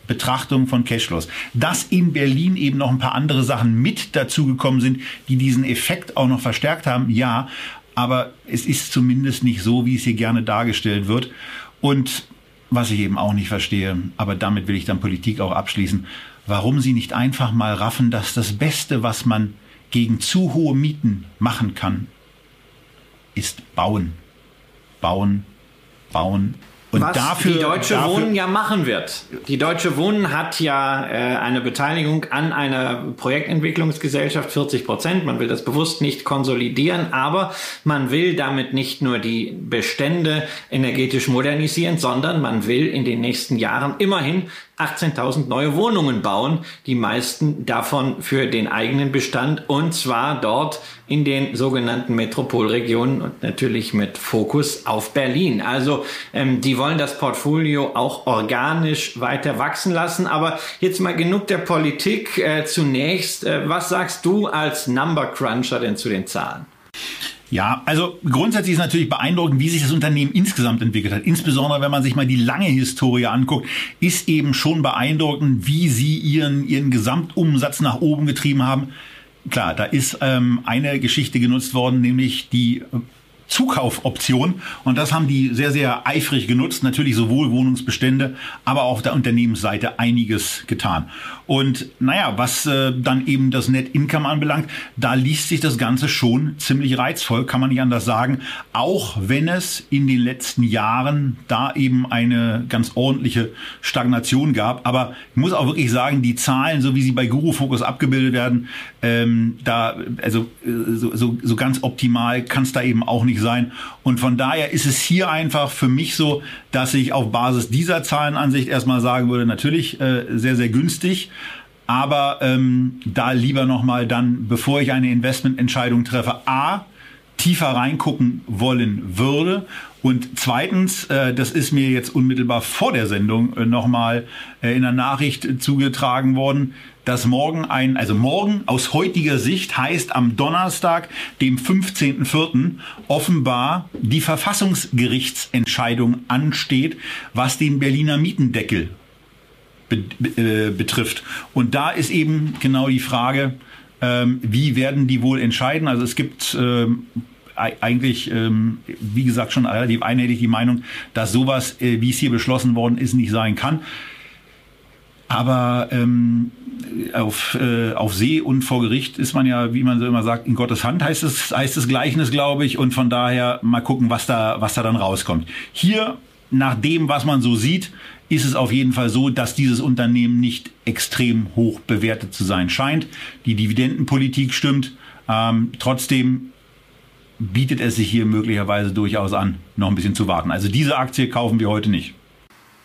Betrachtung von Cashflows. Dass in Berlin eben noch ein paar andere Sachen mit dazugekommen sind, die diesen Effekt auch noch verstärkt haben, ja, aber es ist zumindest nicht so, wie es hier gerne dargestellt wird. Und was ich eben auch nicht verstehe, aber damit will ich dann Politik auch abschließen, warum sie nicht einfach mal raffen, dass das Beste, was man gegen zu hohe Mieten machen kann, ist bauen. Bauen, bauen,
Und Was dafür, die Deutsche dafür, Wohnen ja machen wird. Die Deutsche Wohnen hat ja äh, eine Beteiligung an einer Projektentwicklungsgesellschaft, 40 Prozent. Man will das bewusst nicht konsolidieren, aber man will damit nicht nur die Bestände energetisch modernisieren, sondern man will in den nächsten Jahren immerhin 18.000 neue Wohnungen bauen, die meisten davon für den eigenen Bestand und zwar dort in den sogenannten Metropolregionen und natürlich mit Fokus auf Berlin. Also ähm, die wollen das Portfolio auch organisch weiter wachsen lassen. Aber jetzt mal genug der Politik. Äh, zunächst, äh, was sagst du als Number Cruncher denn zu den Zahlen?
Ja, also grundsätzlich ist natürlich beeindruckend, wie sich das Unternehmen insgesamt entwickelt hat. Insbesondere wenn man sich mal die lange Historie anguckt, ist eben schon beeindruckend, wie sie ihren, ihren Gesamtumsatz nach oben getrieben haben. Klar, da ist ähm, eine Geschichte genutzt worden, nämlich die Zukaufoption. Und das haben die sehr, sehr eifrig genutzt. Natürlich sowohl Wohnungsbestände, aber auch auf der Unternehmensseite einiges getan. Und naja, was äh, dann eben das Net Income anbelangt, da liest sich das Ganze schon ziemlich reizvoll, kann man nicht anders sagen. Auch wenn es in den letzten Jahren da eben eine ganz ordentliche Stagnation gab. Aber ich muss auch wirklich sagen, die Zahlen, so wie sie bei Guru Focus abgebildet werden, ähm, da, also äh, so, so, so ganz optimal kann es da eben auch nicht sein. Und von daher ist es hier einfach für mich so, dass ich auf Basis dieser Zahlenansicht erstmal sagen würde, natürlich äh, sehr, sehr günstig. Aber ähm, da lieber nochmal dann, bevor ich eine Investmententscheidung treffe, A, tiefer reingucken wollen würde. Und zweitens, äh, das ist mir jetzt unmittelbar vor der Sendung äh, nochmal äh, in der Nachricht zugetragen worden, dass morgen ein, also morgen aus heutiger Sicht heißt am Donnerstag, dem 15.04. offenbar die Verfassungsgerichtsentscheidung ansteht, was den Berliner Mietendeckel äh, betrifft. Und da ist eben genau die Frage, ähm, wie werden die wohl entscheiden? Also es gibt ähm, eigentlich, ähm, wie gesagt, schon relativ einhellig die Meinung, dass sowas, äh, wie es hier beschlossen worden ist, nicht sein kann. Aber ähm, auf, äh, auf See und vor Gericht ist man ja, wie man so immer sagt, in Gottes Hand heißt es, heißt es Gleichnis, glaube ich. Und von daher mal gucken, was da, was da dann rauskommt. Hier, nach dem, was man so sieht, ist es auf jeden Fall so, dass dieses Unternehmen nicht extrem hoch bewertet zu sein scheint. Die Dividendenpolitik stimmt. Ähm, trotzdem bietet es sich hier möglicherweise durchaus an, noch ein bisschen zu warten. Also diese Aktie kaufen wir heute nicht.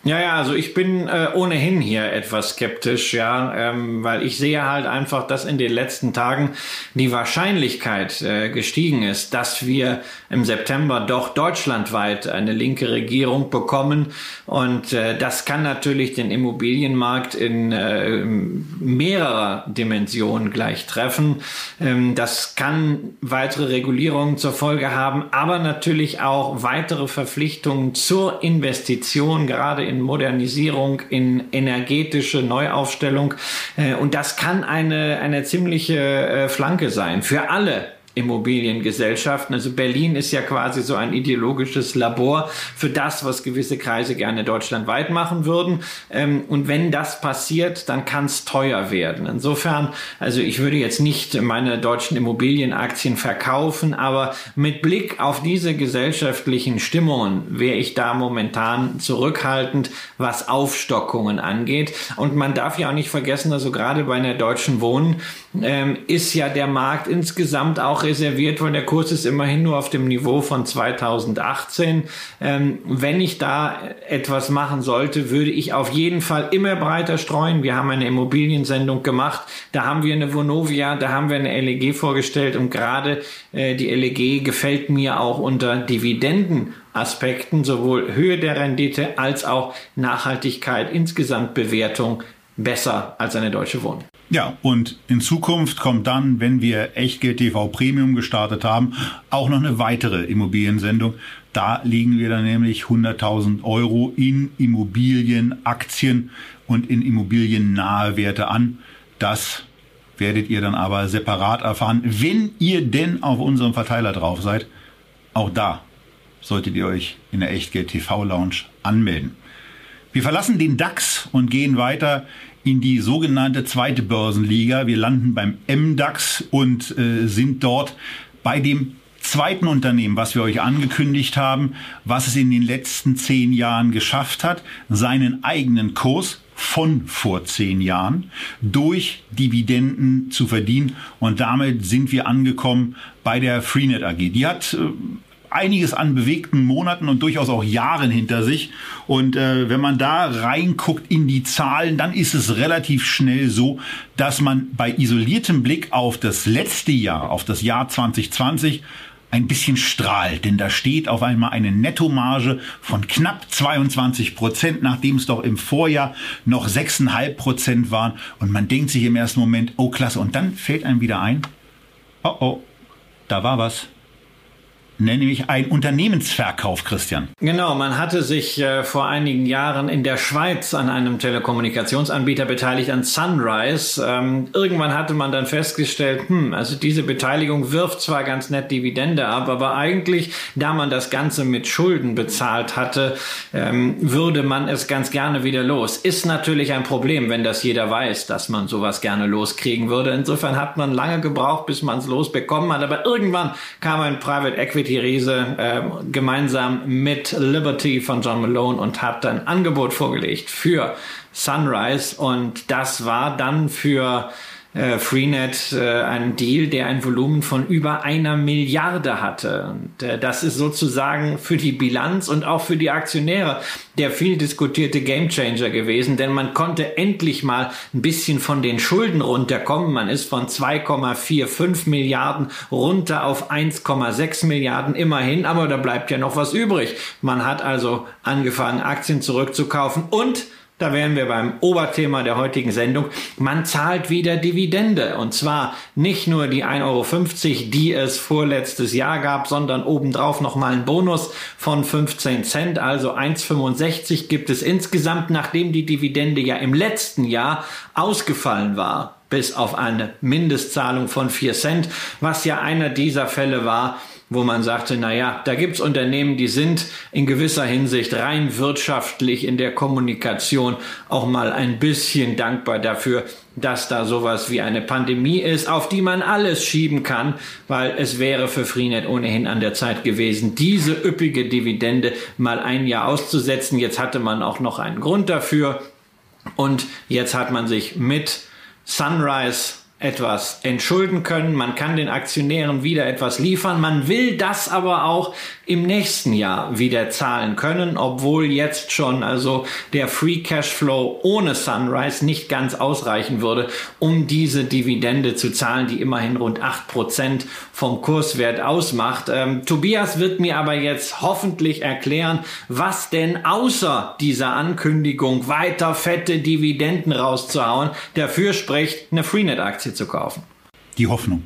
Ja, ja, also ich bin äh, ohnehin hier etwas skeptisch, ja, ähm, weil ich sehe halt einfach, dass in den letzten Tagen die Wahrscheinlichkeit äh, gestiegen ist, dass wir im September doch deutschlandweit eine linke Regierung bekommen. Und äh, das kann natürlich den Immobilienmarkt in äh, mehrerer Dimension gleich treffen. Ähm, das kann weitere Regulierungen zur Folge haben, aber natürlich auch weitere Verpflichtungen zur Investition, gerade in Modernisierung, in energetische Neuaufstellung. Äh, und das kann eine, eine ziemliche äh, Flanke sein für alle Immobiliengesellschaften. Also Berlin ist ja quasi so ein ideologisches Labor für das, was gewisse Kreise gerne deutschlandweit machen würden. Ähm, und wenn das passiert, dann kann es teuer werden. Insofern, also ich würde jetzt nicht meine deutschen Immobilienaktien verkaufen, aber mit Blick auf diese gesellschaftlichen Stimmungen wäre ich da momentan zurückhaltend, was Aufstockungen angeht. Und man darf ja auch nicht vergessen, also gerade bei einer deutschen Wohnen ähm, ist ja der Markt insgesamt auch reserviert, weil der Kurs ist immerhin nur auf dem Niveau von 2018. Ähm, wenn ich da etwas machen sollte, würde ich auf jeden Fall immer breiter streuen. Wir haben eine Immobiliensendung gemacht, da haben wir eine Vonovia, da haben wir eine LEG vorgestellt und gerade äh, die LEG gefällt mir auch unter Dividenden Aspekten, sowohl Höhe der Rendite als auch Nachhaltigkeit, insgesamt Bewertung besser als eine deutsche Wohnung.
Ja, und in Zukunft kommt dann, wenn wir Echtgeld TV Premium gestartet haben, auch noch eine weitere Immobiliensendung. Da legen wir dann nämlich 100.000 Euro in Immobilien, Aktien und in immobiliennahe Werte an. Das werdet ihr dann aber separat erfahren, wenn ihr denn auf unserem Verteiler drauf seid. Auch da solltet ihr euch in der Echtgeld TV Lounge anmelden. Wir verlassen den DAX und gehen weiter in die sogenannte zweite Börsenliga. Wir landen beim MDAX und äh, sind dort bei dem zweiten Unternehmen, was wir euch angekündigt haben, was es in den letzten zehn Jahren geschafft hat, seinen eigenen Kurs von vor zehn Jahren durch Dividenden zu verdienen. Und damit sind wir angekommen bei der Freenet AG. Die hat äh, einiges an bewegten Monaten und durchaus auch Jahren hinter sich. Und äh, wenn man da reinguckt in die Zahlen, dann ist es relativ schnell so, dass man bei isoliertem Blick auf das letzte Jahr, auf das Jahr 2020, ein bisschen strahlt, denn da steht auf einmal eine Nettomarge von knapp 22 Prozent, nachdem es doch im Vorjahr noch 6,5 Prozent waren. Und man denkt sich im ersten Moment, oh klasse, und dann fällt einem wieder ein, oh oh, da war was nämlich ein Unternehmensverkauf, Christian.
Genau, man hatte sich äh, vor einigen Jahren in der Schweiz an einem Telekommunikationsanbieter beteiligt, an Sunrise. Ähm, irgendwann hatte man dann festgestellt, hm, also diese Beteiligung wirft zwar ganz nett Dividende ab, aber eigentlich, da man das Ganze mit Schulden bezahlt hatte, ähm, würde man es ganz gerne wieder los. Ist natürlich ein Problem, wenn das jeder weiß, dass man sowas gerne loskriegen würde. Insofern hat man lange gebraucht, bis man es losbekommen hat, aber irgendwann kam ein Private Equity Riese äh, gemeinsam mit Liberty von John Malone und hat ein Angebot vorgelegt für Sunrise. Und das war dann für äh, Freenet äh, einen Deal, der ein Volumen von über einer Milliarde hatte. Und äh, das ist sozusagen für die Bilanz und auch für die Aktionäre der viel diskutierte Gamechanger gewesen, denn man konnte endlich mal ein bisschen von den Schulden runterkommen. Man ist von 2,45 Milliarden runter auf 1,6 Milliarden immerhin, aber da bleibt ja noch was übrig. Man hat also angefangen, Aktien zurückzukaufen und da wären wir beim Oberthema der heutigen Sendung. Man zahlt wieder Dividende. Und zwar nicht nur die 1,50 Euro, die es vorletztes Jahr gab, sondern obendrauf nochmal ein Bonus von 15 Cent. Also 1,65 gibt es insgesamt, nachdem die Dividende ja im letzten Jahr ausgefallen war. Bis auf eine Mindestzahlung von 4 Cent, was ja einer dieser Fälle war, wo man sagte, na ja, da gibt's Unternehmen, die sind in gewisser Hinsicht rein wirtschaftlich in der Kommunikation auch mal ein bisschen dankbar dafür, dass da sowas wie eine Pandemie ist, auf die man alles schieben kann, weil es wäre für Freenet ohnehin an der Zeit gewesen, diese üppige Dividende mal ein Jahr auszusetzen. Jetzt hatte man auch noch einen Grund dafür und jetzt hat man sich mit Sunrise etwas entschulden können, man kann den Aktionären wieder etwas liefern, man will das aber auch im nächsten Jahr wieder zahlen können, obwohl jetzt schon also der Free Cashflow ohne Sunrise nicht ganz ausreichen würde, um diese Dividende zu zahlen, die immerhin rund acht Prozent vom Kurswert ausmacht. Ähm, Tobias wird mir aber jetzt hoffentlich erklären, was denn außer dieser Ankündigung weiter fette Dividenden rauszuhauen. Dafür spricht, eine Freenet-Aktie Aktie zu kaufen?
Die Hoffnung.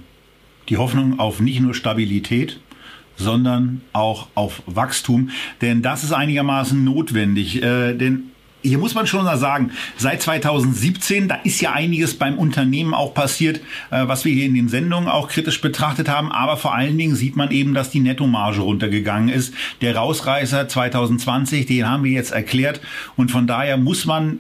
Die Hoffnung auf nicht nur Stabilität, sondern auch auf Wachstum. Denn das ist einigermaßen notwendig. Äh, denn hier muss man schon sagen, seit 2017, da ist ja einiges beim Unternehmen auch passiert, äh, was wir hier in den Sendungen auch kritisch betrachtet haben. Aber vor allen Dingen sieht man eben, dass die Nettomarge runtergegangen ist. Der Rausreißer 2020, den haben wir jetzt erklärt. Und von daher muss man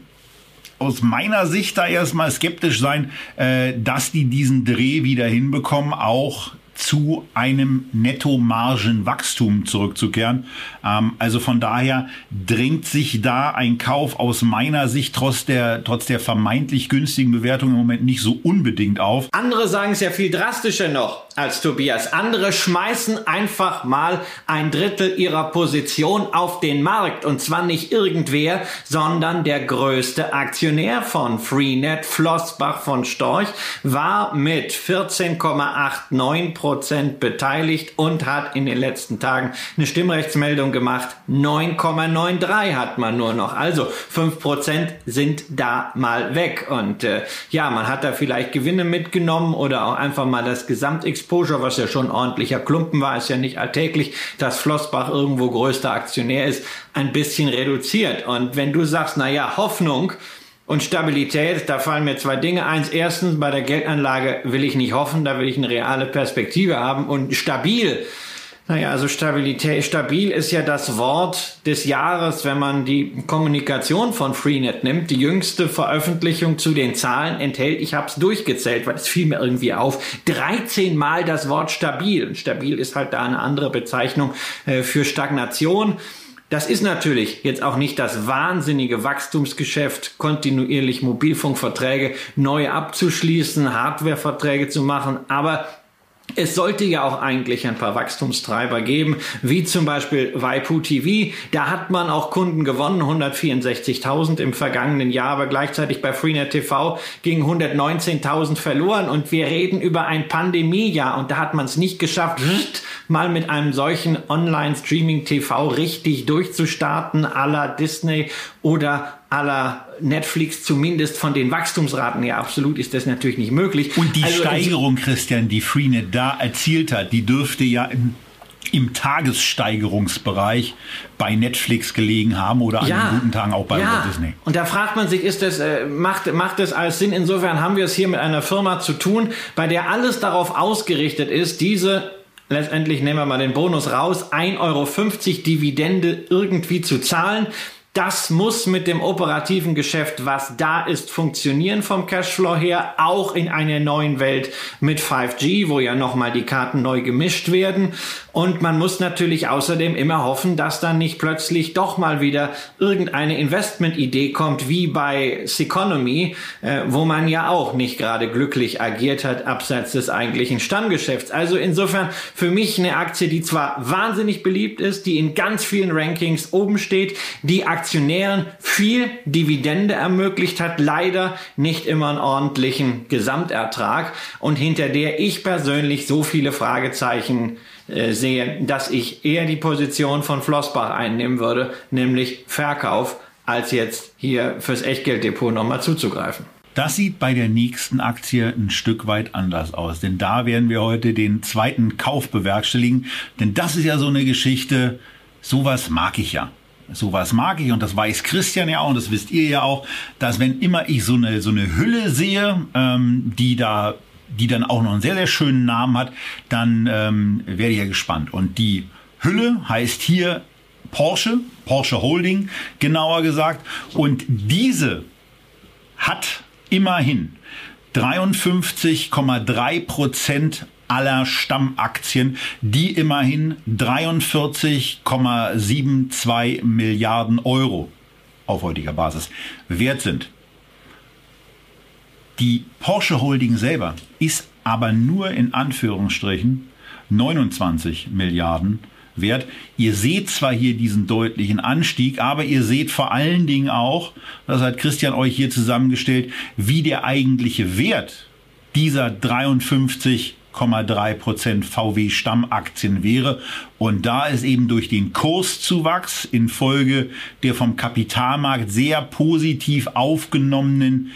aus meiner Sicht da erstmal skeptisch sein, äh, dass die diesen Dreh wieder hinbekommen, auch zu einem Nettomargenwachstum zurückzukehren. Ähm, also von daher drängt sich da ein Kauf aus meiner Sicht trotz der, trotz der vermeintlich günstigen Bewertung im Moment nicht so unbedingt auf.
Andere sagen es ja viel drastischer noch als Tobias. Andere schmeißen einfach mal ein Drittel ihrer Position auf den Markt. Und zwar nicht irgendwer, sondern der größte Aktionär von Freenet, Flossbach von Storch, war mit 14,89 Prozent beteiligt und hat in den letzten Tagen eine Stimmrechtsmeldung gemacht. 9,93 hat man nur noch. Also 5 Prozent sind da mal weg. Und äh, ja, man hat da vielleicht Gewinne mitgenommen oder auch einfach mal das Gesamtexposure, was ja schon ordentlicher Klumpen war, ist ja nicht alltäglich, dass Flossbach irgendwo größter Aktionär ist, ein bisschen reduziert. Und wenn du sagst, na ja, Hoffnung, und Stabilität, da fallen mir zwei Dinge. Eins, erstens, bei der Geldanlage will ich nicht hoffen, da will ich eine reale Perspektive haben und stabil Naja, also Stabilität, stabil ist ja das Wort des Jahres, wenn man die Kommunikation von Freenet nimmt. Die jüngste Veröffentlichung zu den Zahlen enthält, ich habe es durchgezählt, weil es fiel mir irgendwie auf, 13 Mal das Wort stabil. Stabil ist halt da eine andere Bezeichnung äh, für Stagnation. Das ist natürlich jetzt auch nicht das wahnsinnige Wachstumsgeschäft, kontinuierlich Mobilfunkverträge neu abzuschließen, Hardwareverträge zu machen, aber es sollte ja auch eigentlich ein paar Wachstumstreiber geben, wie zum Beispiel Waipu TV. Da hat man auch Kunden gewonnen, 164.000 im vergangenen Jahr, aber gleichzeitig bei Freenet TV gingen 119.000 verloren. Und wir reden über ein Pandemiejahr. Und da hat man es nicht geschafft, mal mit einem solchen Online-Streaming-TV richtig durchzustarten, à la Disney oder aller Netflix zumindest von den Wachstumsraten her absolut ist das natürlich nicht möglich.
Und die also, Steigerung, Christian, die Freenet da erzielt hat, die dürfte ja im, im Tagessteigerungsbereich bei Netflix gelegen haben oder ja, an den guten Tagen auch bei ja. Disney.
Und da fragt man sich, ist das, äh, macht, macht das alles Sinn? Insofern haben wir es hier mit einer Firma zu tun, bei der alles darauf ausgerichtet ist, diese letztendlich nehmen wir mal den Bonus raus, 1,50 Euro Dividende irgendwie zu zahlen. Das muss mit dem operativen Geschäft, was da ist, funktionieren vom Cashflow her, auch in einer neuen Welt mit 5G, wo ja nochmal die Karten neu gemischt werden. Und man muss natürlich außerdem immer hoffen, dass dann nicht plötzlich doch mal wieder irgendeine Investmentidee kommt, wie bei Seconomy, äh, wo man ja auch nicht gerade glücklich agiert hat, abseits des eigentlichen Stammgeschäfts. Also insofern für mich eine Aktie, die zwar wahnsinnig beliebt ist, die in ganz vielen Rankings oben steht, die Aktionären viel Dividende ermöglicht hat, leider nicht immer einen ordentlichen Gesamtertrag und hinter der ich persönlich so viele Fragezeichen äh, sehe, dass ich eher die Position von Flossbach einnehmen würde, nämlich Verkauf, als jetzt hier fürs Echtgelddepot nochmal zuzugreifen.
Das sieht bei der nächsten Aktie ein Stück weit anders aus, denn da werden wir heute den zweiten Kauf bewerkstelligen, denn das ist ja so eine Geschichte, sowas mag ich ja. Sowas mag ich und das weiß Christian ja auch und das wisst ihr ja auch, dass wenn immer ich so eine, so eine Hülle sehe, ähm, die da, die dann auch noch einen sehr, sehr schönen Namen hat, dann ähm, werde ich ja gespannt. Und die Hülle heißt hier Porsche, Porsche Holding genauer gesagt. Und diese hat immerhin 53,3 Prozent aller Stammaktien, die immerhin 43,72 Milliarden Euro auf heutiger Basis wert sind. Die Porsche Holding selber ist aber nur in Anführungsstrichen 29 Milliarden wert. Ihr seht zwar hier diesen deutlichen Anstieg, aber ihr seht vor allen Dingen auch, das hat Christian euch hier zusammengestellt, wie der eigentliche Wert dieser 53 3,3 VW Stammaktien wäre. Und da ist eben durch den Kurszuwachs infolge der vom Kapitalmarkt sehr positiv aufgenommenen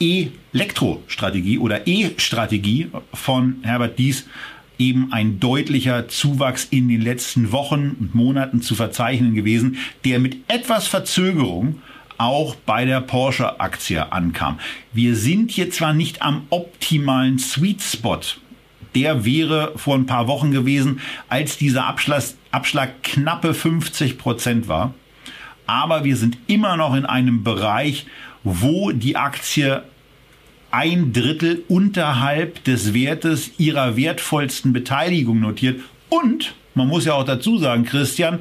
Elektrostrategie oder E-Strategie von Herbert Dies eben ein deutlicher Zuwachs in den letzten Wochen und Monaten zu verzeichnen gewesen, der mit etwas Verzögerung auch bei der Porsche-Aktie ankam. Wir sind hier zwar nicht am optimalen Sweet Spot der wäre vor ein paar Wochen gewesen, als dieser Abschlag, Abschlag knappe 50 Prozent war. Aber wir sind immer noch in einem Bereich, wo die Aktie ein Drittel unterhalb des Wertes ihrer wertvollsten Beteiligung notiert. Und man muss ja auch dazu sagen, Christian,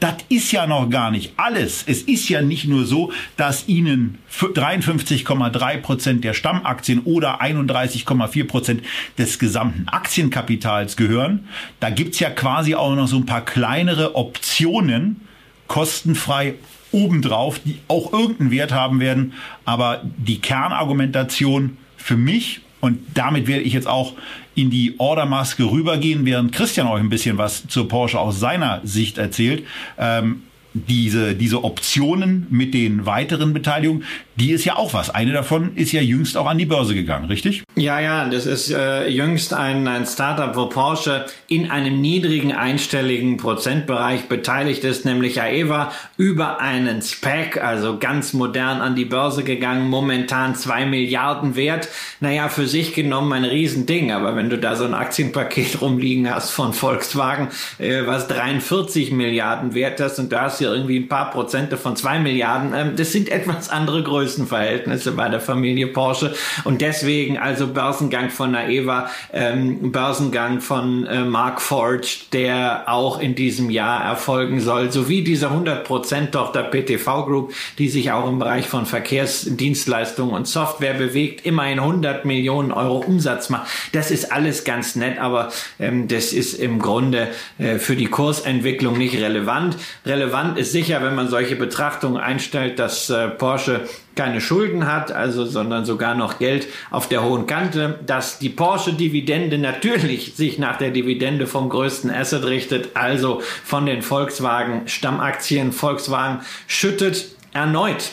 das ist ja noch gar nicht alles. Es ist ja nicht nur so, dass Ihnen 53,3 Prozent der Stammaktien oder 31,4 Prozent des gesamten Aktienkapitals gehören. Da gibt's ja quasi auch noch so ein paar kleinere Optionen, kostenfrei obendrauf, die auch irgendeinen Wert haben werden. Aber die Kernargumentation für mich und damit werde ich jetzt auch in die Ordermaske rübergehen, während Christian euch ein bisschen was zur Porsche aus seiner Sicht erzählt. Ähm, diese, diese Optionen mit den weiteren Beteiligungen, die ist ja auch was. Eine davon ist ja jüngst auch an die Börse gegangen, richtig?
Ja, ja, das ist äh, jüngst ein, ein Startup, wo Porsche in einem niedrigen einstelligen Prozentbereich beteiligt ist, nämlich Aeva, über einen SPAC, also ganz modern an die Börse gegangen, momentan zwei Milliarden wert. Naja, für sich genommen ein Riesending, aber wenn du da so ein Aktienpaket rumliegen hast von Volkswagen, äh, was 43 Milliarden wert ist und du hast hier irgendwie ein paar Prozente von zwei Milliarden, äh, das sind etwas andere Größen. Größenverhältnisse bei der Familie Porsche und deswegen also Börsengang von Naeva, ähm, Börsengang von äh, Mark Forge, der auch in diesem Jahr erfolgen soll, sowie diese 100% Tochter PTV Group, die sich auch im Bereich von Verkehrsdienstleistungen und Software bewegt, immerhin 100 Millionen Euro Umsatz macht. Das ist alles ganz nett, aber ähm, das ist im Grunde äh, für die Kursentwicklung nicht relevant. Relevant ist sicher, wenn man solche Betrachtungen einstellt, dass äh, Porsche keine Schulden hat, also sondern sogar noch Geld auf der hohen Kante, dass die Porsche Dividende natürlich sich nach der Dividende vom größten Asset richtet, also von den Volkswagen Stammaktien. Volkswagen schüttet erneut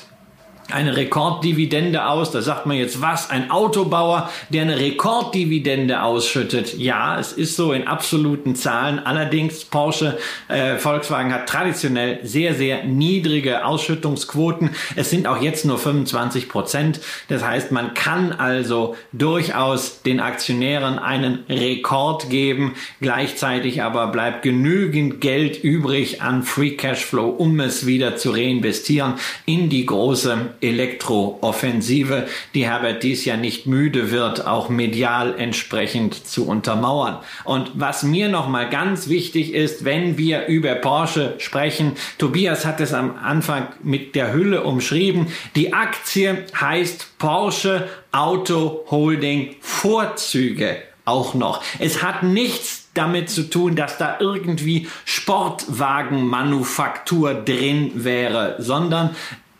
eine Rekorddividende aus. Da sagt man jetzt was? Ein Autobauer, der eine Rekorddividende ausschüttet. Ja, es ist so in absoluten Zahlen. Allerdings Porsche, äh, Volkswagen hat traditionell sehr, sehr niedrige Ausschüttungsquoten. Es sind auch jetzt nur 25 Prozent. Das heißt, man kann also durchaus den Aktionären einen Rekord geben. Gleichzeitig aber bleibt genügend Geld übrig an Free Cashflow, um es wieder zu reinvestieren in die große Elektrooffensive, die Herbert dies ja nicht müde wird, auch medial entsprechend zu untermauern. Und was mir nochmal ganz wichtig ist, wenn wir über Porsche sprechen, Tobias hat es am Anfang mit der Hülle umschrieben, die Aktie heißt Porsche Auto Holding Vorzüge auch noch. Es hat nichts damit zu tun, dass da irgendwie Sportwagenmanufaktur drin wäre, sondern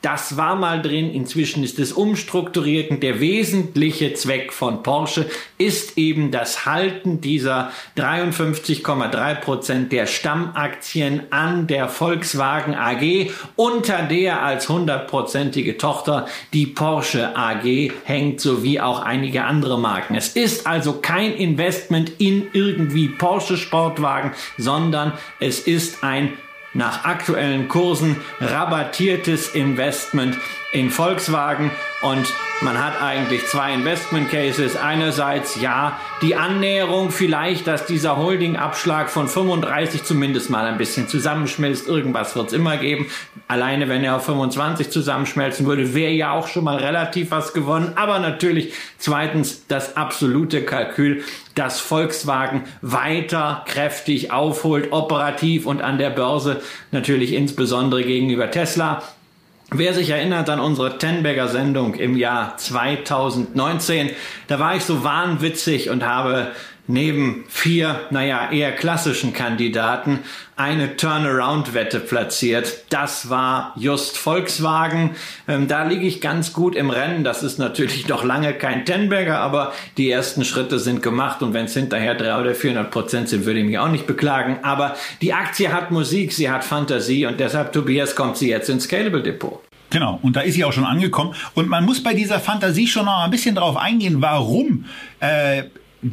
das war mal drin, inzwischen ist es umstrukturiert und der wesentliche Zweck von Porsche ist eben das Halten dieser 53,3 Prozent der Stammaktien an der Volkswagen AG, unter der als hundertprozentige Tochter die Porsche AG hängt, sowie auch einige andere Marken. Es ist also kein Investment in irgendwie Porsche Sportwagen, sondern es ist ein nach aktuellen Kursen rabattiertes Investment in Volkswagen und man hat eigentlich zwei Investment Cases. Einerseits ja, die Annäherung vielleicht, dass dieser Holding-Abschlag von 35 zumindest mal ein bisschen zusammenschmilzt. Irgendwas wird es immer geben. Alleine wenn er auf 25 zusammenschmelzen würde, wäre ja auch schon mal relativ was gewonnen. Aber natürlich zweitens das absolute Kalkül, dass Volkswagen weiter kräftig aufholt, operativ und an der Börse natürlich insbesondere gegenüber Tesla. Wer sich erinnert an unsere Tenberger Sendung im Jahr 2019, da war ich so wahnwitzig und habe neben vier, naja, eher klassischen Kandidaten eine Turnaround-Wette platziert. Das war just Volkswagen. Ähm, da liege ich ganz gut im Rennen. Das ist natürlich noch lange kein Tenberger, aber die ersten Schritte sind gemacht und wenn es hinterher 300 oder 400 Prozent sind, würde ich mich auch nicht beklagen. Aber die Aktie hat Musik, sie hat Fantasie und deshalb, Tobias, kommt sie jetzt ins Scalable Depot.
Genau, und da ist sie auch schon angekommen. Und man muss bei dieser Fantasie schon noch ein bisschen drauf eingehen, warum äh,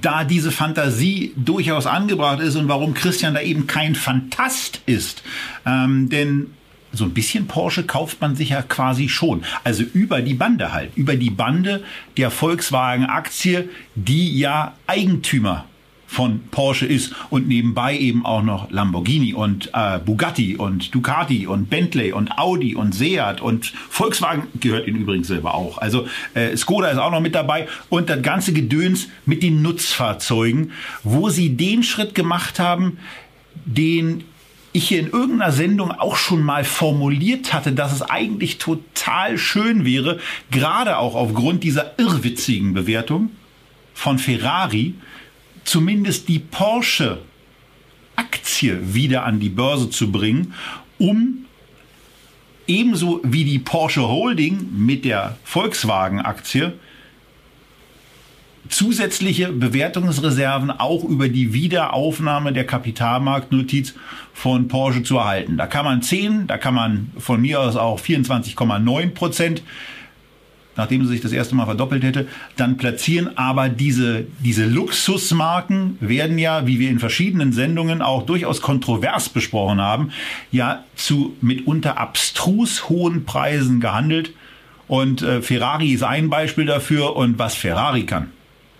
da diese Fantasie durchaus angebracht ist und warum Christian da eben kein Fantast ist. Ähm, denn so ein bisschen Porsche kauft man sich ja quasi schon. Also über die Bande halt, über die Bande der Volkswagen-Aktie, die ja Eigentümer von Porsche ist und nebenbei eben auch noch Lamborghini und äh, Bugatti und Ducati und Bentley und Audi und Seat und Volkswagen gehört ihnen übrigens selber auch. Also äh, Skoda ist auch noch mit dabei und das ganze Gedöns mit den Nutzfahrzeugen, wo sie den Schritt gemacht haben, den ich hier in irgendeiner Sendung auch schon mal formuliert hatte, dass es eigentlich total schön wäre, gerade auch aufgrund dieser irrwitzigen Bewertung von Ferrari, zumindest die Porsche Aktie wieder an die Börse zu bringen, um ebenso wie die Porsche Holding mit der Volkswagen Aktie zusätzliche Bewertungsreserven auch über die Wiederaufnahme der Kapitalmarktnotiz von Porsche zu erhalten. Da kann man 10, da kann man von mir aus auch 24,9 Prozent nachdem sie sich das erste Mal verdoppelt hätte, dann platzieren. Aber diese, diese Luxusmarken werden ja, wie wir in verschiedenen Sendungen auch durchaus kontrovers besprochen haben, ja zu mitunter abstrus hohen Preisen gehandelt. Und äh, Ferrari ist ein Beispiel dafür. Und was Ferrari kann,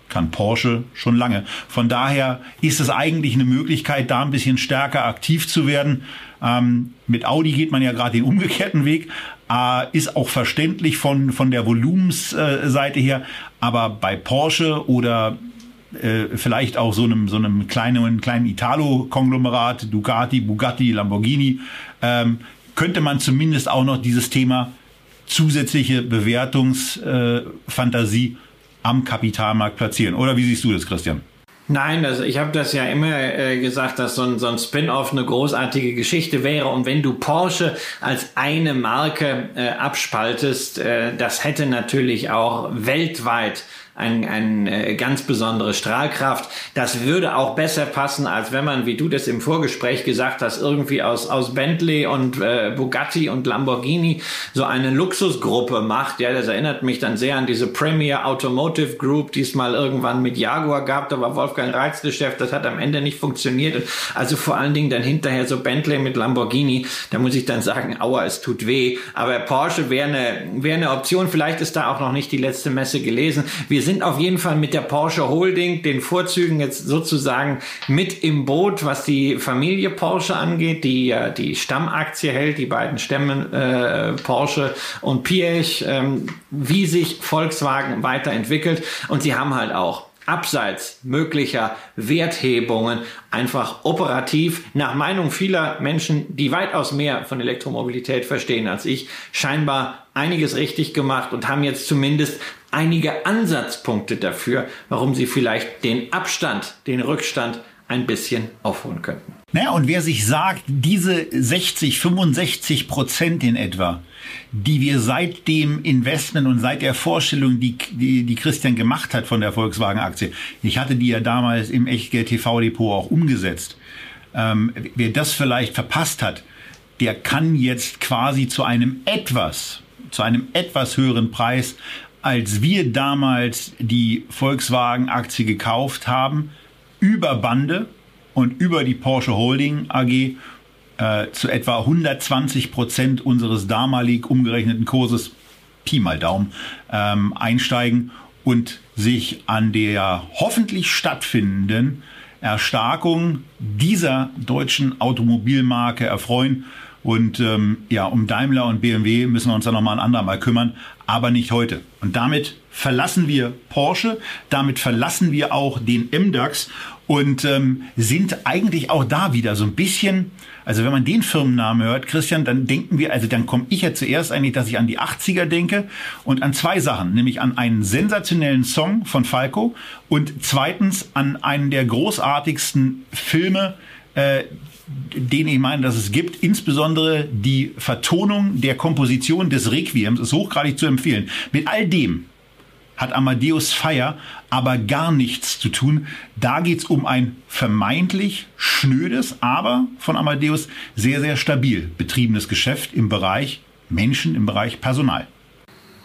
kann Porsche schon lange. Von daher ist es eigentlich eine Möglichkeit, da ein bisschen stärker aktiv zu werden. Ähm, mit Audi geht man ja gerade den umgekehrten Weg. Äh, ist auch verständlich von, von der Volumensseite her. Aber bei Porsche oder äh, vielleicht auch so einem, so einem kleinen, kleinen Italo-Konglomerat, Ducati, Bugatti, Lamborghini, ähm, könnte man zumindest auch noch dieses Thema zusätzliche Bewertungsfantasie äh, am Kapitalmarkt platzieren. Oder wie siehst du das, Christian?
Nein, also ich habe das ja immer äh, gesagt, dass so ein, so ein Spin-off eine großartige Geschichte wäre. Und wenn du Porsche als eine Marke äh, abspaltest, äh, das hätte natürlich auch weltweit ein, ein äh, ganz besondere Strahlkraft. Das würde auch besser passen, als wenn man, wie du das im Vorgespräch gesagt hast, irgendwie aus, aus Bentley und äh, Bugatti und Lamborghini so eine Luxusgruppe macht. Ja, das erinnert mich dann sehr an diese Premier Automotive Group, die es mal irgendwann mit Jaguar gab. Da war Wolfgang Reitz der Chef. Das hat am Ende nicht funktioniert. Also vor allen Dingen dann hinterher so Bentley mit Lamborghini. Da muss ich dann sagen, aua, es tut weh. Aber Porsche wäre eine, wäre eine Option. Vielleicht ist da auch noch nicht die letzte Messe gelesen. Wir sind auf jeden Fall mit der Porsche Holding, den Vorzügen jetzt sozusagen mit im Boot, was die Familie Porsche angeht, die ja die Stammaktie hält, die beiden Stämme äh, Porsche und Piech, ähm, wie sich Volkswagen weiterentwickelt. Und sie haben halt auch abseits möglicher Werthebungen einfach operativ nach Meinung vieler Menschen, die weitaus mehr von Elektromobilität verstehen als ich, scheinbar einiges richtig gemacht und haben jetzt zumindest einige Ansatzpunkte dafür, warum sie vielleicht den Abstand, den Rückstand ein bisschen aufholen könnten.
Naja, und wer sich sagt, diese 60, 65 Prozent in etwa, die wir seit dem Investment und seit der Vorstellung, die, die, die Christian gemacht hat von der Volkswagen-Aktie, ich hatte die ja damals im Echtgeld TV-Depot auch umgesetzt, ähm, wer das vielleicht verpasst hat, der kann jetzt quasi zu einem etwas, zu einem etwas höheren Preis als wir damals die Volkswagen-Aktie gekauft haben, über Bande und über die Porsche Holding AG äh, zu etwa 120 Prozent unseres damalig umgerechneten Kurses, Pi mal Daumen, ähm, einsteigen und sich an der hoffentlich stattfindenden Erstarkung dieser deutschen Automobilmarke erfreuen. Und ähm, ja, um Daimler und BMW müssen wir uns dann nochmal ein andermal kümmern, aber nicht heute. Und damit verlassen wir Porsche, damit verlassen wir auch den MDAX und ähm, sind eigentlich auch da wieder so ein bisschen, also wenn man den Firmennamen hört, Christian, dann denken wir, also dann komme ich ja zuerst eigentlich, dass ich an die 80er denke und an zwei Sachen, nämlich an einen sensationellen Song von Falco und zweitens an einen der großartigsten Filme, äh, den ich meine, dass es gibt, insbesondere die Vertonung der Komposition des Requiems ist hochgradig zu empfehlen. Mit all dem hat Amadeus Fire aber gar nichts zu tun. Da geht's um ein vermeintlich schnödes, aber von Amadeus sehr, sehr stabil betriebenes Geschäft im Bereich Menschen, im Bereich Personal.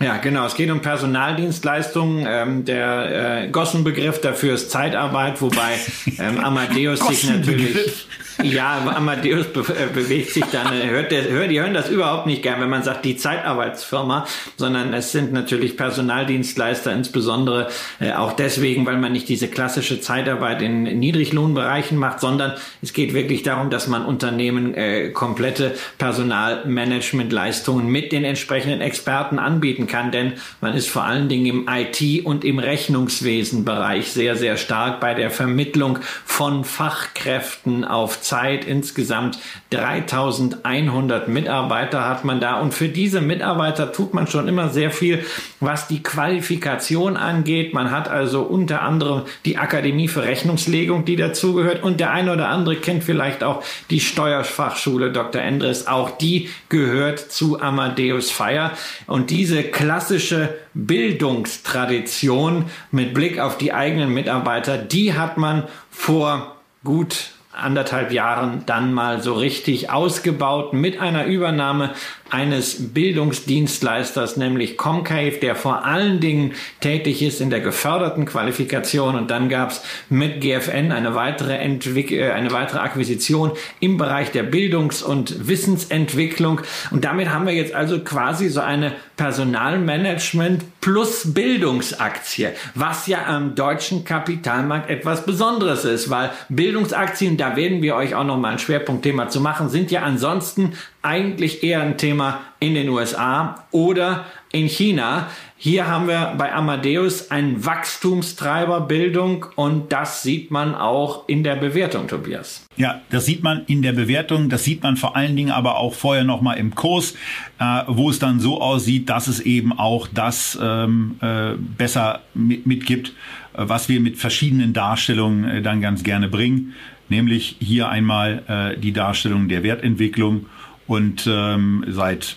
Ja, genau. Es geht um Personaldienstleistungen. Ähm, der äh, Gossenbegriff dafür ist Zeitarbeit, wobei ähm, Amadeus sich natürlich ja, Amadeus be äh, bewegt sich dann, äh, hört der, hört, die hören das überhaupt nicht gern, wenn man sagt, die Zeitarbeitsfirma, sondern es sind natürlich Personaldienstleister, insbesondere äh, auch deswegen, weil man nicht diese klassische Zeitarbeit in Niedriglohnbereichen macht, sondern es geht wirklich darum, dass man Unternehmen äh, komplette Personalmanagementleistungen mit den entsprechenden Experten anbieten kann, denn man ist vor allen Dingen im IT- und im Rechnungswesenbereich sehr, sehr stark bei der Vermittlung von Fachkräften auf Zeit insgesamt 3100 Mitarbeiter hat man da. Und für diese Mitarbeiter tut man schon immer sehr viel, was die Qualifikation angeht. Man hat also unter anderem die Akademie für Rechnungslegung, die dazugehört. Und der eine oder andere kennt vielleicht auch die Steuerfachschule Dr. Endres. Auch die gehört zu Amadeus Fire. Und diese klassische Bildungstradition mit Blick auf die eigenen Mitarbeiter, die hat man vor gut anderthalb Jahren dann mal so richtig ausgebaut mit einer Übernahme eines Bildungsdienstleisters, nämlich Comcave, der vor allen Dingen tätig ist in der geförderten Qualifikation. Und dann gab es mit GFN eine weitere, Entwick äh, eine weitere Akquisition im Bereich der Bildungs- und Wissensentwicklung. Und damit haben wir jetzt also quasi so eine Personalmanagement plus Bildungsaktie, was ja am deutschen Kapitalmarkt etwas Besonderes ist, weil Bildungsaktien, da werden wir euch auch noch mal ein Schwerpunktthema zu machen, sind ja ansonsten eigentlich eher ein Thema in den USA oder in China. Hier haben wir bei Amadeus einen Wachstumstreiber Bildung und das sieht man auch in der Bewertung, Tobias.
Ja, das sieht man in der Bewertung, das sieht man vor allen Dingen aber auch vorher nochmal im Kurs, äh, wo es dann so aussieht, dass es eben auch das ähm, äh, besser mit, mitgibt, äh, was wir mit verschiedenen Darstellungen äh, dann ganz gerne bringen. Nämlich hier einmal äh, die Darstellung der Wertentwicklung und ähm, seit,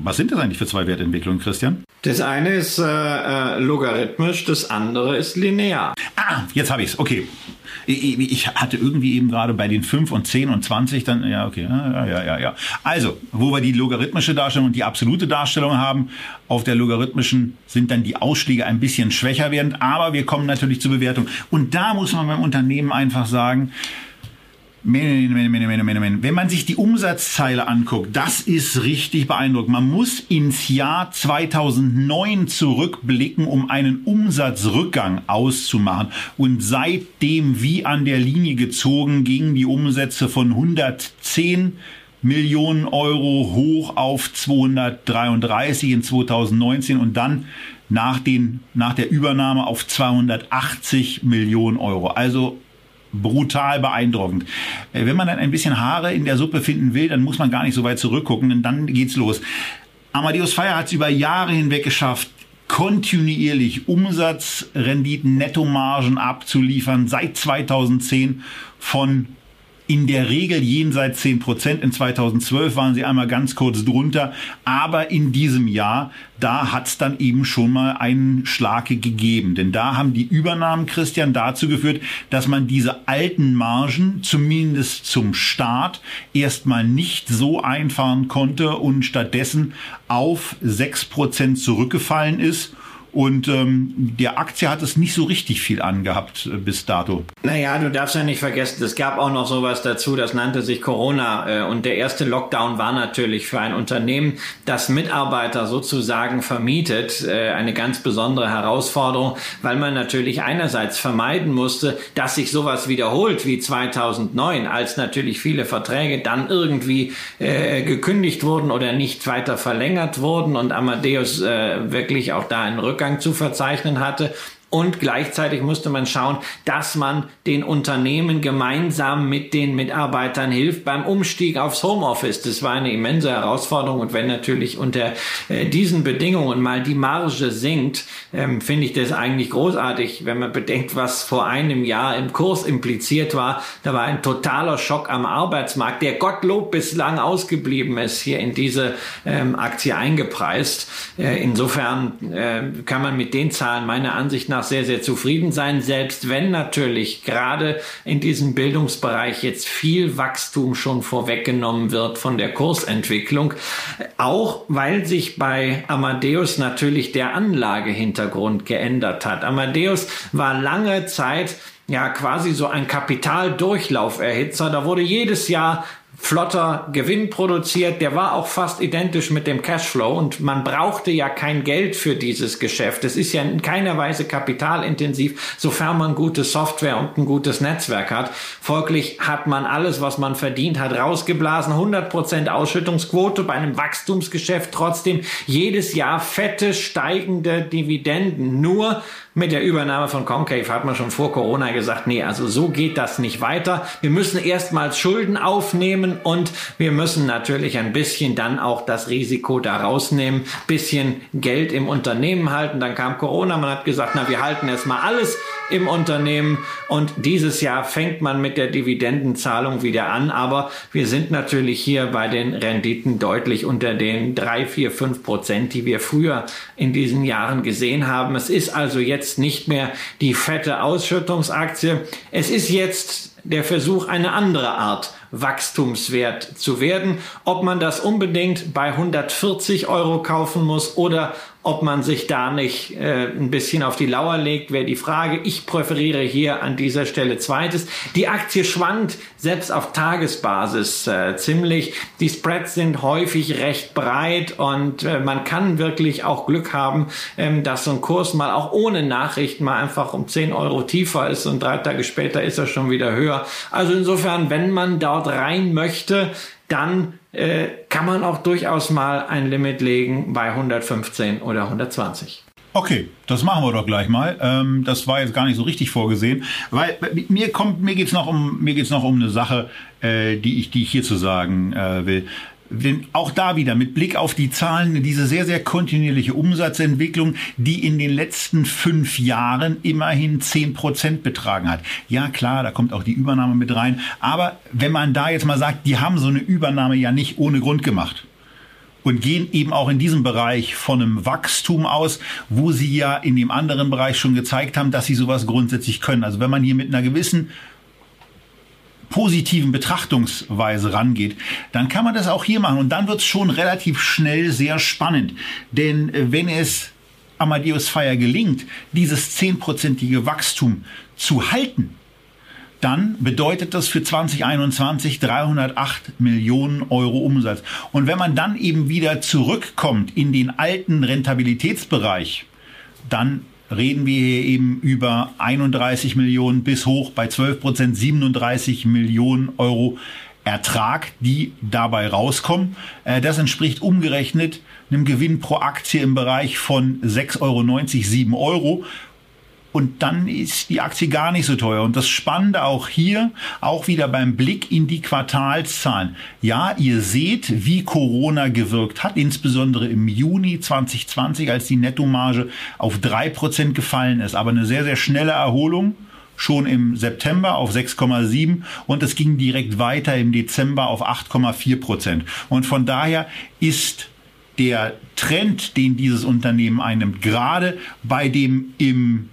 was sind das eigentlich für zwei Wertentwicklungen, Christian?
Das eine ist äh, äh, logarithmisch, das andere ist linear.
Ah, jetzt habe ich es. Okay. Ich, ich, hatte irgendwie eben gerade bei den 5 und 10 und 20 dann, ja, okay, ja, ja, ja, ja. Also, wo wir die logarithmische Darstellung und die absolute Darstellung haben, auf der logarithmischen sind dann die Ausschläge ein bisschen schwächer werdend, aber wir kommen natürlich zur Bewertung. Und da muss man beim Unternehmen einfach sagen, wenn man sich die Umsatzzeile anguckt, das ist richtig beeindruckend. Man muss ins Jahr 2009 zurückblicken, um einen Umsatzrückgang auszumachen. Und seitdem wie an der Linie gezogen gingen die Umsätze von 110 Millionen Euro hoch auf 233 in 2019 und dann nach, den, nach der Übernahme auf 280 Millionen Euro. Also brutal beeindruckend. Äh, wenn man dann ein bisschen Haare in der Suppe finden will, dann muss man gar nicht so weit zurückgucken, denn dann geht's los. Amadeus Fire hat es über Jahre hinweg geschafft, kontinuierlich Umsatzrenditen, Nettomargen abzuliefern, seit 2010 von in der Regel jenseits 10 Prozent. In 2012 waren sie einmal ganz kurz drunter. Aber in diesem Jahr, da hat es dann eben schon mal einen Schlag gegeben. Denn da haben die Übernahmen, Christian, dazu geführt, dass man diese alten Margen zumindest zum Start erstmal nicht so einfahren konnte und stattdessen auf 6 Prozent zurückgefallen ist. Und ähm, der Aktie hat es nicht so richtig viel angehabt äh, bis dato.
Naja, du darfst ja nicht vergessen, es gab auch noch sowas dazu, das nannte sich Corona. Äh, und der erste Lockdown war natürlich für ein Unternehmen, das Mitarbeiter sozusagen vermietet, äh, eine ganz besondere Herausforderung, weil man natürlich einerseits vermeiden musste, dass sich sowas wiederholt wie 2009, als natürlich viele Verträge dann irgendwie äh, gekündigt wurden oder nicht weiter verlängert wurden und Amadeus äh, wirklich auch da einen Rücken Rückgang zu verzeichnen hatte. Und gleichzeitig musste man schauen, dass man den Unternehmen gemeinsam mit den Mitarbeitern hilft beim Umstieg aufs Homeoffice. Das war eine immense Herausforderung. Und wenn natürlich unter äh, diesen Bedingungen mal die Marge sinkt, ähm, finde ich das eigentlich großartig, wenn man bedenkt, was vor einem Jahr im Kurs impliziert war. Da war ein totaler Schock am Arbeitsmarkt, der Gottlob bislang ausgeblieben ist, hier in diese ähm, Aktie eingepreist. Äh, insofern äh, kann man mit den Zahlen meiner Ansicht nach sehr, sehr zufrieden sein, selbst wenn natürlich gerade in diesem Bildungsbereich jetzt viel Wachstum schon vorweggenommen wird von der Kursentwicklung. Auch weil sich bei Amadeus natürlich der Anlagehintergrund geändert hat. Amadeus war lange Zeit ja quasi so ein Kapitaldurchlauferhitzer. Da wurde jedes Jahr flotter Gewinn produziert. Der war auch fast identisch mit dem Cashflow und man brauchte ja kein Geld für dieses Geschäft. Es ist ja in keiner Weise kapitalintensiv, sofern man gute Software und ein gutes Netzwerk hat. Folglich hat man alles, was man verdient hat, rausgeblasen. 100% Ausschüttungsquote bei einem Wachstumsgeschäft. Trotzdem jedes Jahr fette steigende Dividenden. Nur mit der Übernahme von Concave hat man schon vor Corona gesagt, nee, also so geht das nicht weiter. Wir müssen erstmals Schulden aufnehmen und wir müssen natürlich ein bisschen dann auch das Risiko da rausnehmen, bisschen Geld im Unternehmen halten. Dann kam Corona, man hat gesagt, na, wir halten erstmal alles im Unternehmen und dieses Jahr fängt man mit der Dividendenzahlung wieder an, aber wir sind natürlich hier bei den Renditen deutlich unter den drei, vier, fünf Prozent, die wir früher in diesen Jahren gesehen haben. Es ist also jetzt nicht mehr die fette Ausschüttungsaktie. Es ist jetzt der Versuch, eine andere Art Wachstumswert zu werden. Ob man das unbedingt bei 140 Euro kaufen muss oder ob man sich da nicht äh, ein bisschen auf die Lauer legt, wäre die Frage. Ich präferiere hier an dieser Stelle zweites. Die Aktie schwankt selbst auf Tagesbasis äh, ziemlich. Die Spreads sind häufig recht breit und äh, man kann wirklich auch Glück haben, ähm, dass so ein Kurs mal auch ohne Nachrichten mal einfach um 10 Euro tiefer ist und drei Tage später ist er schon wieder höher. Also insofern, wenn man dort rein möchte, dann äh, kann man auch durchaus mal ein Limit legen bei 115 oder 120.
Okay, das machen wir doch gleich mal. Ähm, das war jetzt gar nicht so richtig vorgesehen, weil mir kommt, mir geht's noch um, mir geht's noch um eine Sache, äh, die ich, die ich hier zu sagen äh, will. Denn auch da wieder mit Blick auf die Zahlen, diese sehr, sehr kontinuierliche Umsatzentwicklung, die in den letzten fünf Jahren immerhin zehn Prozent betragen hat. Ja, klar, da kommt auch die Übernahme mit rein. Aber wenn man da jetzt mal sagt, die haben so eine Übernahme ja nicht ohne Grund gemacht und gehen eben auch in diesem Bereich von einem Wachstum aus, wo sie ja in dem anderen Bereich schon gezeigt haben, dass sie sowas grundsätzlich können. Also wenn man hier mit einer gewissen positiven Betrachtungsweise rangeht, dann kann man das auch hier machen. Und dann wird es schon relativ schnell sehr spannend. Denn äh, wenn es Amadeus Fire gelingt, dieses zehnprozentige Wachstum zu halten, dann bedeutet das für 2021 308 Millionen Euro Umsatz. Und wenn man dann eben wieder zurückkommt in den alten Rentabilitätsbereich, dann reden wir hier eben über 31 Millionen bis hoch bei 12 Prozent 37 Millionen Euro Ertrag, die dabei rauskommen. Äh, das entspricht umgerechnet einem Gewinn pro Aktie im Bereich von 6,90 Euro, 7 Euro. Und dann ist die Aktie gar nicht so teuer. Und das Spannende auch hier, auch wieder beim Blick in die Quartalszahlen. Ja, ihr seht, wie Corona gewirkt hat, insbesondere im Juni 2020, als die Nettomarge auf drei Prozent gefallen ist. Aber eine sehr, sehr schnelle Erholung schon im September auf 6,7 und es ging direkt weiter im Dezember auf 8,4 Prozent. Und von daher ist der Trend, den dieses Unternehmen einnimmt, gerade bei dem im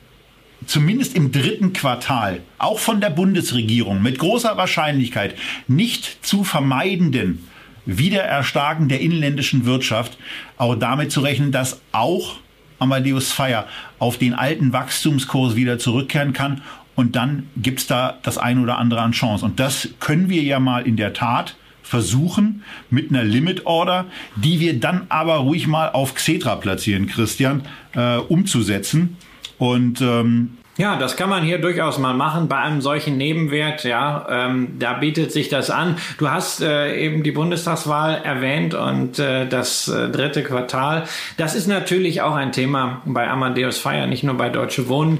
zumindest im dritten Quartal, auch von der Bundesregierung mit großer Wahrscheinlichkeit nicht zu vermeidenden Wiedererstarken der inländischen Wirtschaft, auch damit zu rechnen, dass auch Amadeus Fire auf den alten Wachstumskurs wieder zurückkehren kann. Und dann gibt's da das eine oder andere an Chance. Und das können wir ja mal in der Tat versuchen mit einer Limit Order, die wir dann aber ruhig mal auf Xetra platzieren, Christian, äh, umzusetzen. Und ähm,
ja, das kann man hier durchaus mal machen bei einem solchen Nebenwert. Ja, ähm, da bietet sich das an. Du hast äh, eben die Bundestagswahl erwähnt und äh, das äh, dritte Quartal. Das ist natürlich auch ein Thema bei Amadeus Fire, nicht nur bei Deutsche Wohnen.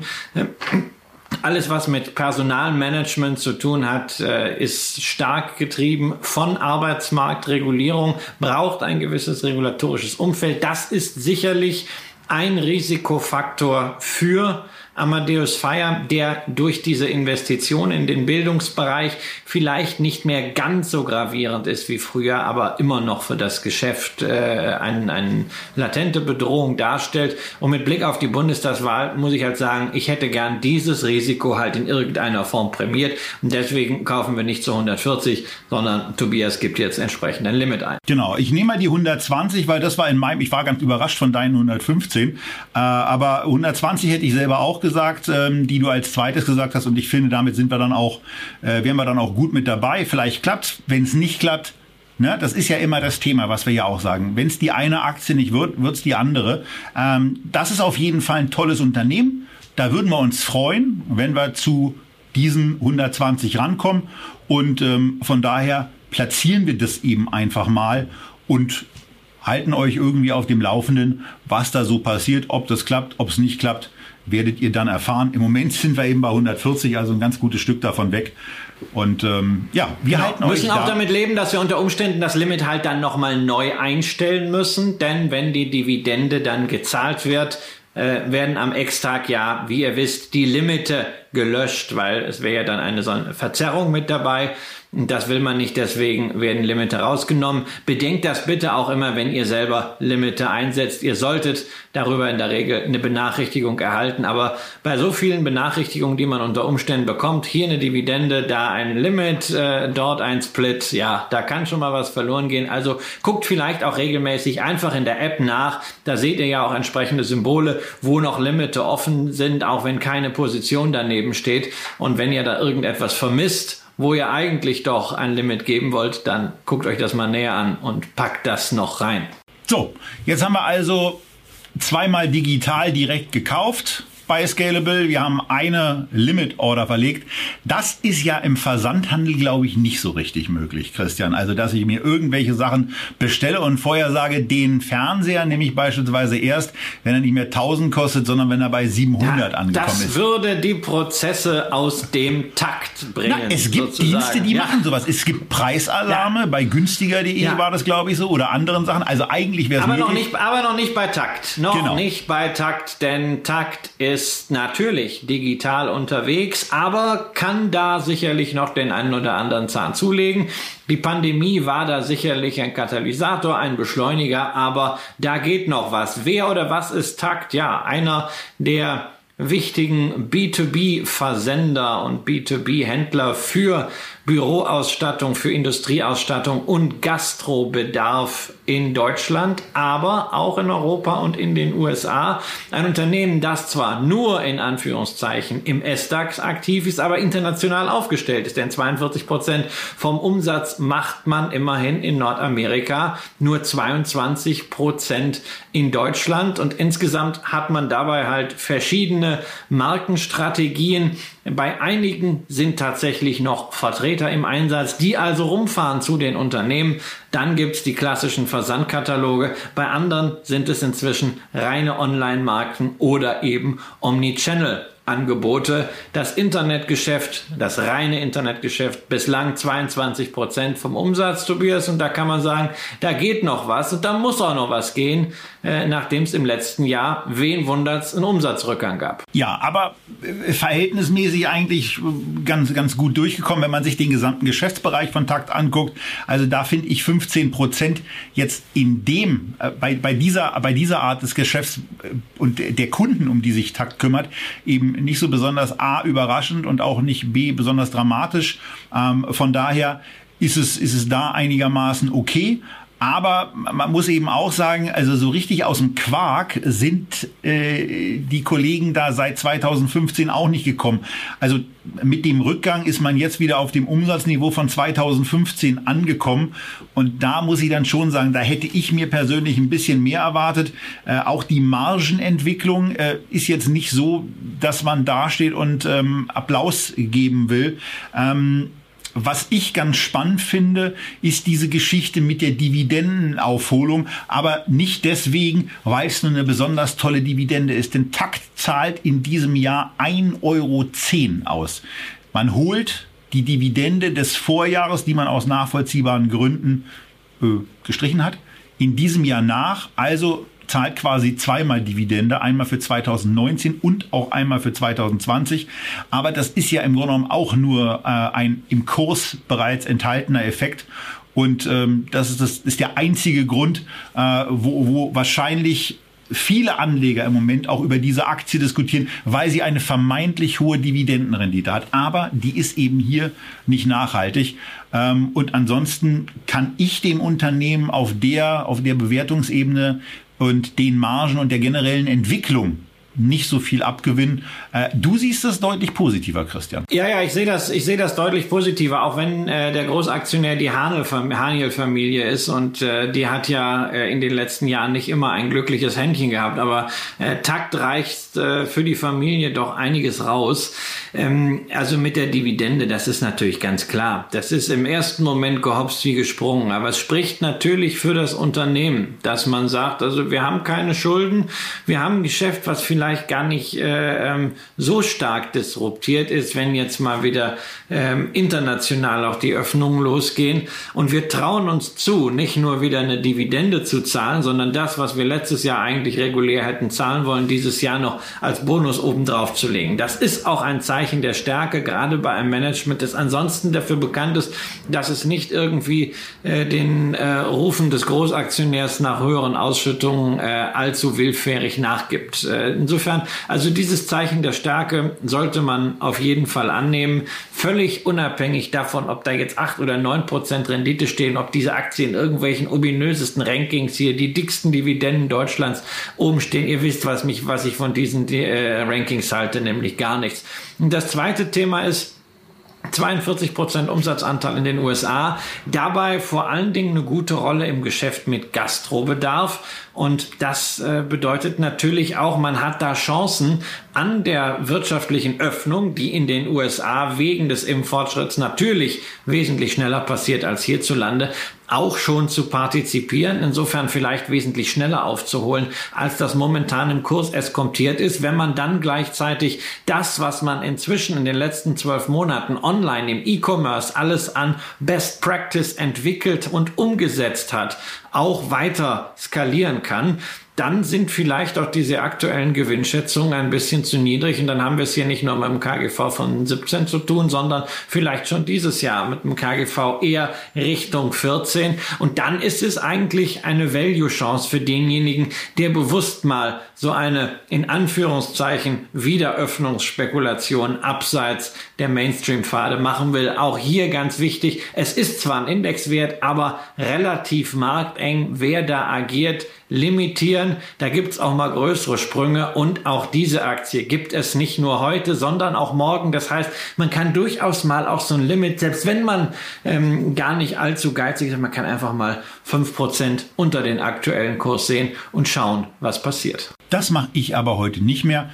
Alles, was mit Personalmanagement zu tun hat, äh, ist stark getrieben von Arbeitsmarktregulierung, braucht ein gewisses regulatorisches Umfeld. Das ist sicherlich ein Risikofaktor für Amadeus Fire, der durch diese Investition in den Bildungsbereich vielleicht nicht mehr ganz so gravierend ist wie früher, aber immer noch für das Geschäft äh, eine ein latente Bedrohung darstellt. Und mit Blick auf die Bundestagswahl muss ich halt sagen, ich hätte gern dieses Risiko halt in irgendeiner Form prämiert. Und deswegen kaufen wir nicht zu 140, sondern Tobias gibt jetzt entsprechend ein Limit ein.
Genau, ich nehme mal die 120, weil das war in meinem, ich war ganz überrascht von deinen 115, äh, aber 120 hätte ich selber auch gesagt, ähm, die du als zweites gesagt hast. Und ich finde, damit sind wir dann auch, äh, wären wir dann auch gut mit dabei. Vielleicht klappt Wenn es nicht klappt, ne, das ist ja immer das Thema, was wir ja auch sagen. Wenn es die eine Aktie nicht wird, wird es die andere. Ähm, das ist auf jeden Fall ein tolles Unternehmen. Da würden wir uns freuen, wenn wir zu diesen 120 rankommen. Und ähm, von daher platzieren wir das eben einfach mal und halten euch irgendwie auf dem Laufenden, was da so passiert, ob das klappt, ob es nicht klappt werdet ihr dann erfahren. Im Moment sind wir eben bei 140, also ein ganz gutes Stück davon weg. Und ähm, ja, wir genau. halten
euch müssen auch da damit leben, dass wir unter Umständen das Limit halt dann nochmal neu einstellen müssen, denn wenn die Dividende dann gezahlt wird, äh, werden am Ex-Tag ja, wie ihr wisst, die Limite gelöscht, weil es wäre ja dann eine so eine Verzerrung mit dabei. Das will man nicht, deswegen werden Limite rausgenommen. Bedenkt das bitte auch immer, wenn ihr selber Limite einsetzt. Ihr solltet darüber in der Regel eine Benachrichtigung erhalten. Aber bei so vielen Benachrichtigungen, die man unter Umständen bekommt, hier eine Dividende, da ein Limit, äh, dort ein Split, ja, da kann schon mal was verloren gehen. Also guckt vielleicht auch regelmäßig einfach in der App nach. Da seht ihr ja auch entsprechende Symbole, wo noch Limite offen sind, auch wenn keine Position daneben steht. Und wenn ihr da irgendetwas vermisst, wo ihr eigentlich doch ein Limit geben wollt, dann guckt euch das mal näher an und packt das noch rein.
So, jetzt haben wir also zweimal digital direkt gekauft bei Scalable. Wir haben eine Limit Order verlegt. Das ist ja im Versandhandel, glaube ich, nicht so richtig möglich, Christian. Also, dass ich mir irgendwelche Sachen bestelle und vorher sage, den Fernseher nehme ich beispielsweise erst, wenn er nicht mehr 1000 kostet, sondern wenn er bei 700 ja, angekommen
das
ist.
Das würde die Prozesse aus dem Takt bringen.
Na, es gibt sozusagen. Dienste, die ja. machen sowas. Es gibt Preisalarme. Ja. Bei günstiger.de war das, glaube ich, so. Oder anderen Sachen. Also, eigentlich wäre es
aber möglich. Noch nicht, aber noch nicht bei Takt. Noch genau. nicht bei Takt, denn Takt ist ist natürlich digital unterwegs, aber kann da sicherlich noch den einen oder anderen Zahn zulegen. Die Pandemie war da sicherlich ein Katalysator, ein Beschleuniger, aber da geht noch was. Wer oder was ist Takt? Ja, einer der wichtigen B2B-Versender und B2B-Händler für Büroausstattung, für Industrieausstattung und Gastrobedarf in Deutschland, aber auch in Europa und in den USA. Ein Unternehmen, das zwar nur in Anführungszeichen im S-DAX aktiv ist, aber international aufgestellt ist, denn 42 Prozent vom Umsatz macht man immerhin in Nordamerika, nur 22 Prozent in Deutschland und insgesamt hat man dabei halt verschiedene Markenstrategien. Bei einigen sind tatsächlich noch Vertreter im Einsatz, die also rumfahren zu den Unternehmen. Dann gibt's die klassischen Versandkataloge. Bei anderen sind es inzwischen reine Online-Marken oder eben Omnichannel. Angebote. Das Internetgeschäft, das reine Internetgeschäft, bislang 22 Prozent vom Umsatz, Tobias. Und da kann man sagen, da geht noch was und da muss auch noch was gehen, äh, nachdem es im letzten Jahr, wen wundert's, einen Umsatzrückgang gab.
Ja, aber äh, verhältnismäßig eigentlich äh, ganz, ganz gut durchgekommen, wenn man sich den gesamten Geschäftsbereich von Takt anguckt. Also da finde ich 15 Prozent jetzt in dem, äh, bei, bei, dieser, bei dieser Art des Geschäfts äh, und der Kunden, um die sich Takt kümmert, eben nicht so besonders A überraschend und auch nicht B besonders dramatisch. Ähm, von daher ist es, ist es da einigermaßen okay. Aber man muss eben auch sagen, also so richtig aus dem Quark sind äh, die Kollegen da seit 2015 auch nicht gekommen. Also mit dem Rückgang ist man jetzt wieder auf dem Umsatzniveau von 2015 angekommen. Und da muss ich dann schon sagen, da hätte ich mir persönlich ein bisschen mehr erwartet. Äh, auch die Margenentwicklung äh, ist jetzt nicht so, dass man dasteht und ähm, Applaus geben will. Ähm, was ich ganz spannend finde, ist diese Geschichte mit der Dividendenaufholung, aber nicht deswegen, weil es nur eine besonders tolle Dividende ist. Denn Takt zahlt in diesem Jahr 1,10 Euro aus. Man holt die Dividende des Vorjahres, die man aus nachvollziehbaren Gründen äh, gestrichen hat, in diesem Jahr nach. Also zahlt quasi zweimal Dividende, einmal für 2019 und auch einmal für 2020. Aber das ist ja im Grunde genommen auch nur äh, ein im Kurs bereits enthaltener Effekt. Und ähm, das, ist, das ist der einzige Grund, äh, wo, wo wahrscheinlich viele Anleger im Moment auch über diese Aktie diskutieren, weil sie eine vermeintlich hohe Dividendenrendite hat. Aber die ist eben hier nicht nachhaltig. Ähm, und ansonsten kann ich dem Unternehmen auf der, auf der Bewertungsebene und den Margen und der generellen Entwicklung nicht so viel abgewinnen. Äh, du siehst das deutlich positiver, Christian.
Ja, ja, ich sehe das, ich sehe das deutlich positiver, auch wenn äh, der Großaktionär die Haniel-Familie ist und äh, die hat ja äh, in den letzten Jahren nicht immer ein glückliches Händchen gehabt, aber äh, Takt reicht äh, für die Familie doch einiges raus. Ähm, also mit der Dividende, das ist natürlich ganz klar. Das ist im ersten Moment gehopst wie gesprungen, aber es spricht natürlich für das Unternehmen, dass man sagt, also wir haben keine Schulden, wir haben ein Geschäft, was vielleicht vielleicht gar nicht äh, ähm, so stark disruptiert ist, wenn jetzt mal wieder ähm, international auch die Öffnungen losgehen. Und wir trauen uns zu, nicht nur wieder eine Dividende zu zahlen, sondern das, was wir letztes Jahr eigentlich regulär hätten zahlen wollen, dieses Jahr noch als Bonus obendrauf zu legen. Das ist auch ein Zeichen der Stärke, gerade bei einem Management, das ansonsten dafür bekannt ist, dass es nicht irgendwie äh, den äh, Rufen des Großaktionärs nach höheren Ausschüttungen äh, allzu willfährig nachgibt. Äh, insofern, also dieses Zeichen der Stärke sollte man auf jeden Fall annehmen, völlig unabhängig davon, ob da jetzt acht oder neun Prozent Rendite stehen, ob diese Aktien in irgendwelchen ominösesten Rankings hier, die dicksten Dividenden Deutschlands oben stehen. Ihr wisst, was mich, was ich von diesen äh, Rankings halte, nämlich gar nichts. Und das zweite Thema ist, 42 Prozent Umsatzanteil in den USA. Dabei vor allen Dingen eine gute Rolle im Geschäft mit Gastrobedarf. Und das äh, bedeutet natürlich auch, man hat da Chancen an der wirtschaftlichen Öffnung, die in den USA wegen des Impffortschritts natürlich wesentlich schneller passiert als hierzulande, auch schon zu partizipieren, insofern vielleicht wesentlich schneller aufzuholen, als das momentan im Kurs eskontiert ist, wenn man dann gleichzeitig das, was man inzwischen in den letzten zwölf Monaten online im E-Commerce alles an Best Practice entwickelt und umgesetzt hat, auch weiter skalieren kann dann sind vielleicht auch diese aktuellen Gewinnschätzungen ein bisschen zu niedrig und dann haben wir es hier nicht nur mit dem KGV von 17 zu tun, sondern vielleicht schon dieses Jahr mit dem KGV eher Richtung 14 und dann ist es eigentlich eine Value-Chance für denjenigen, der bewusst mal so eine in Anführungszeichen Wiederöffnungsspekulation abseits der Mainstream-Pfade machen will. Auch hier ganz wichtig, es ist zwar ein Indexwert, aber relativ markteng. Wer da agiert, limitieren. Da gibt's auch mal größere Sprünge und auch diese Aktie gibt es nicht nur heute, sondern auch morgen. Das heißt, man kann durchaus mal auch so ein Limit, selbst wenn man ähm, gar nicht allzu geizig ist, man kann einfach mal fünf Prozent unter den aktuellen Kurs sehen und schauen, was passiert.
Das mache ich aber heute nicht mehr.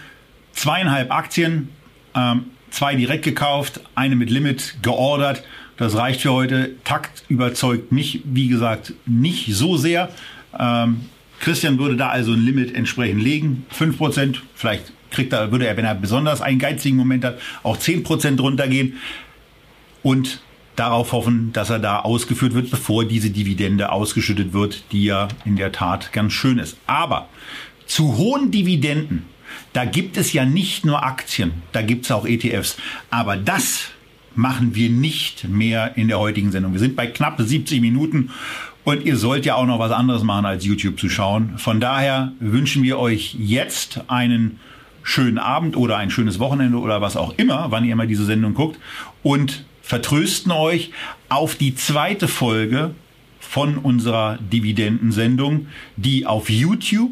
Zweieinhalb Aktien, ähm, zwei direkt gekauft, eine mit Limit geordert. Das reicht für heute. Takt überzeugt mich, wie gesagt, nicht so sehr. Ähm, Christian würde da also ein Limit entsprechend legen. 5%, vielleicht kriegt er, würde er, wenn er besonders einen geizigen Moment hat, auch 10% runtergehen. Und darauf hoffen, dass er da ausgeführt wird, bevor diese Dividende ausgeschüttet wird, die ja in der Tat ganz schön ist. Aber zu hohen Dividenden, da gibt es ja nicht nur Aktien, da gibt es auch ETFs. Aber das machen wir nicht mehr in der heutigen Sendung. Wir sind bei knapp 70 Minuten und ihr sollt ja auch noch was anderes machen, als YouTube zu schauen. Von daher wünschen wir euch jetzt einen schönen Abend oder ein schönes Wochenende oder was auch immer, wann ihr mal diese Sendung guckt. Und vertrösten euch auf die zweite Folge von unserer Dividendensendung, die auf YouTube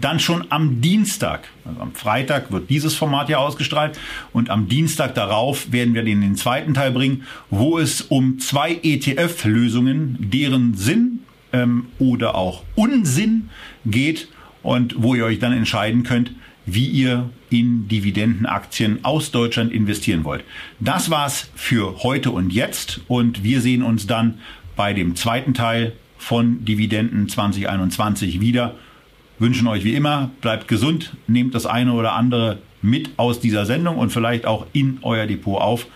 dann schon am Dienstag, also am Freitag wird dieses Format ja ausgestrahlt und am Dienstag darauf werden wir den, den zweiten Teil bringen, wo es um zwei ETF-Lösungen, deren Sinn ähm, oder auch Unsinn geht und wo ihr euch dann entscheiden könnt, wie ihr in Dividendenaktien aus Deutschland investieren wollt. Das war's für heute und jetzt und wir sehen uns dann bei dem zweiten Teil von Dividenden 2021 wieder wünschen euch wie immer, bleibt gesund, nehmt das eine oder andere mit aus dieser Sendung und vielleicht auch in euer Depot auf.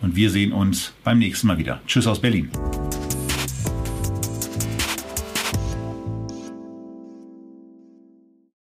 Und wir sehen uns beim nächsten Mal wieder. Tschüss aus Berlin.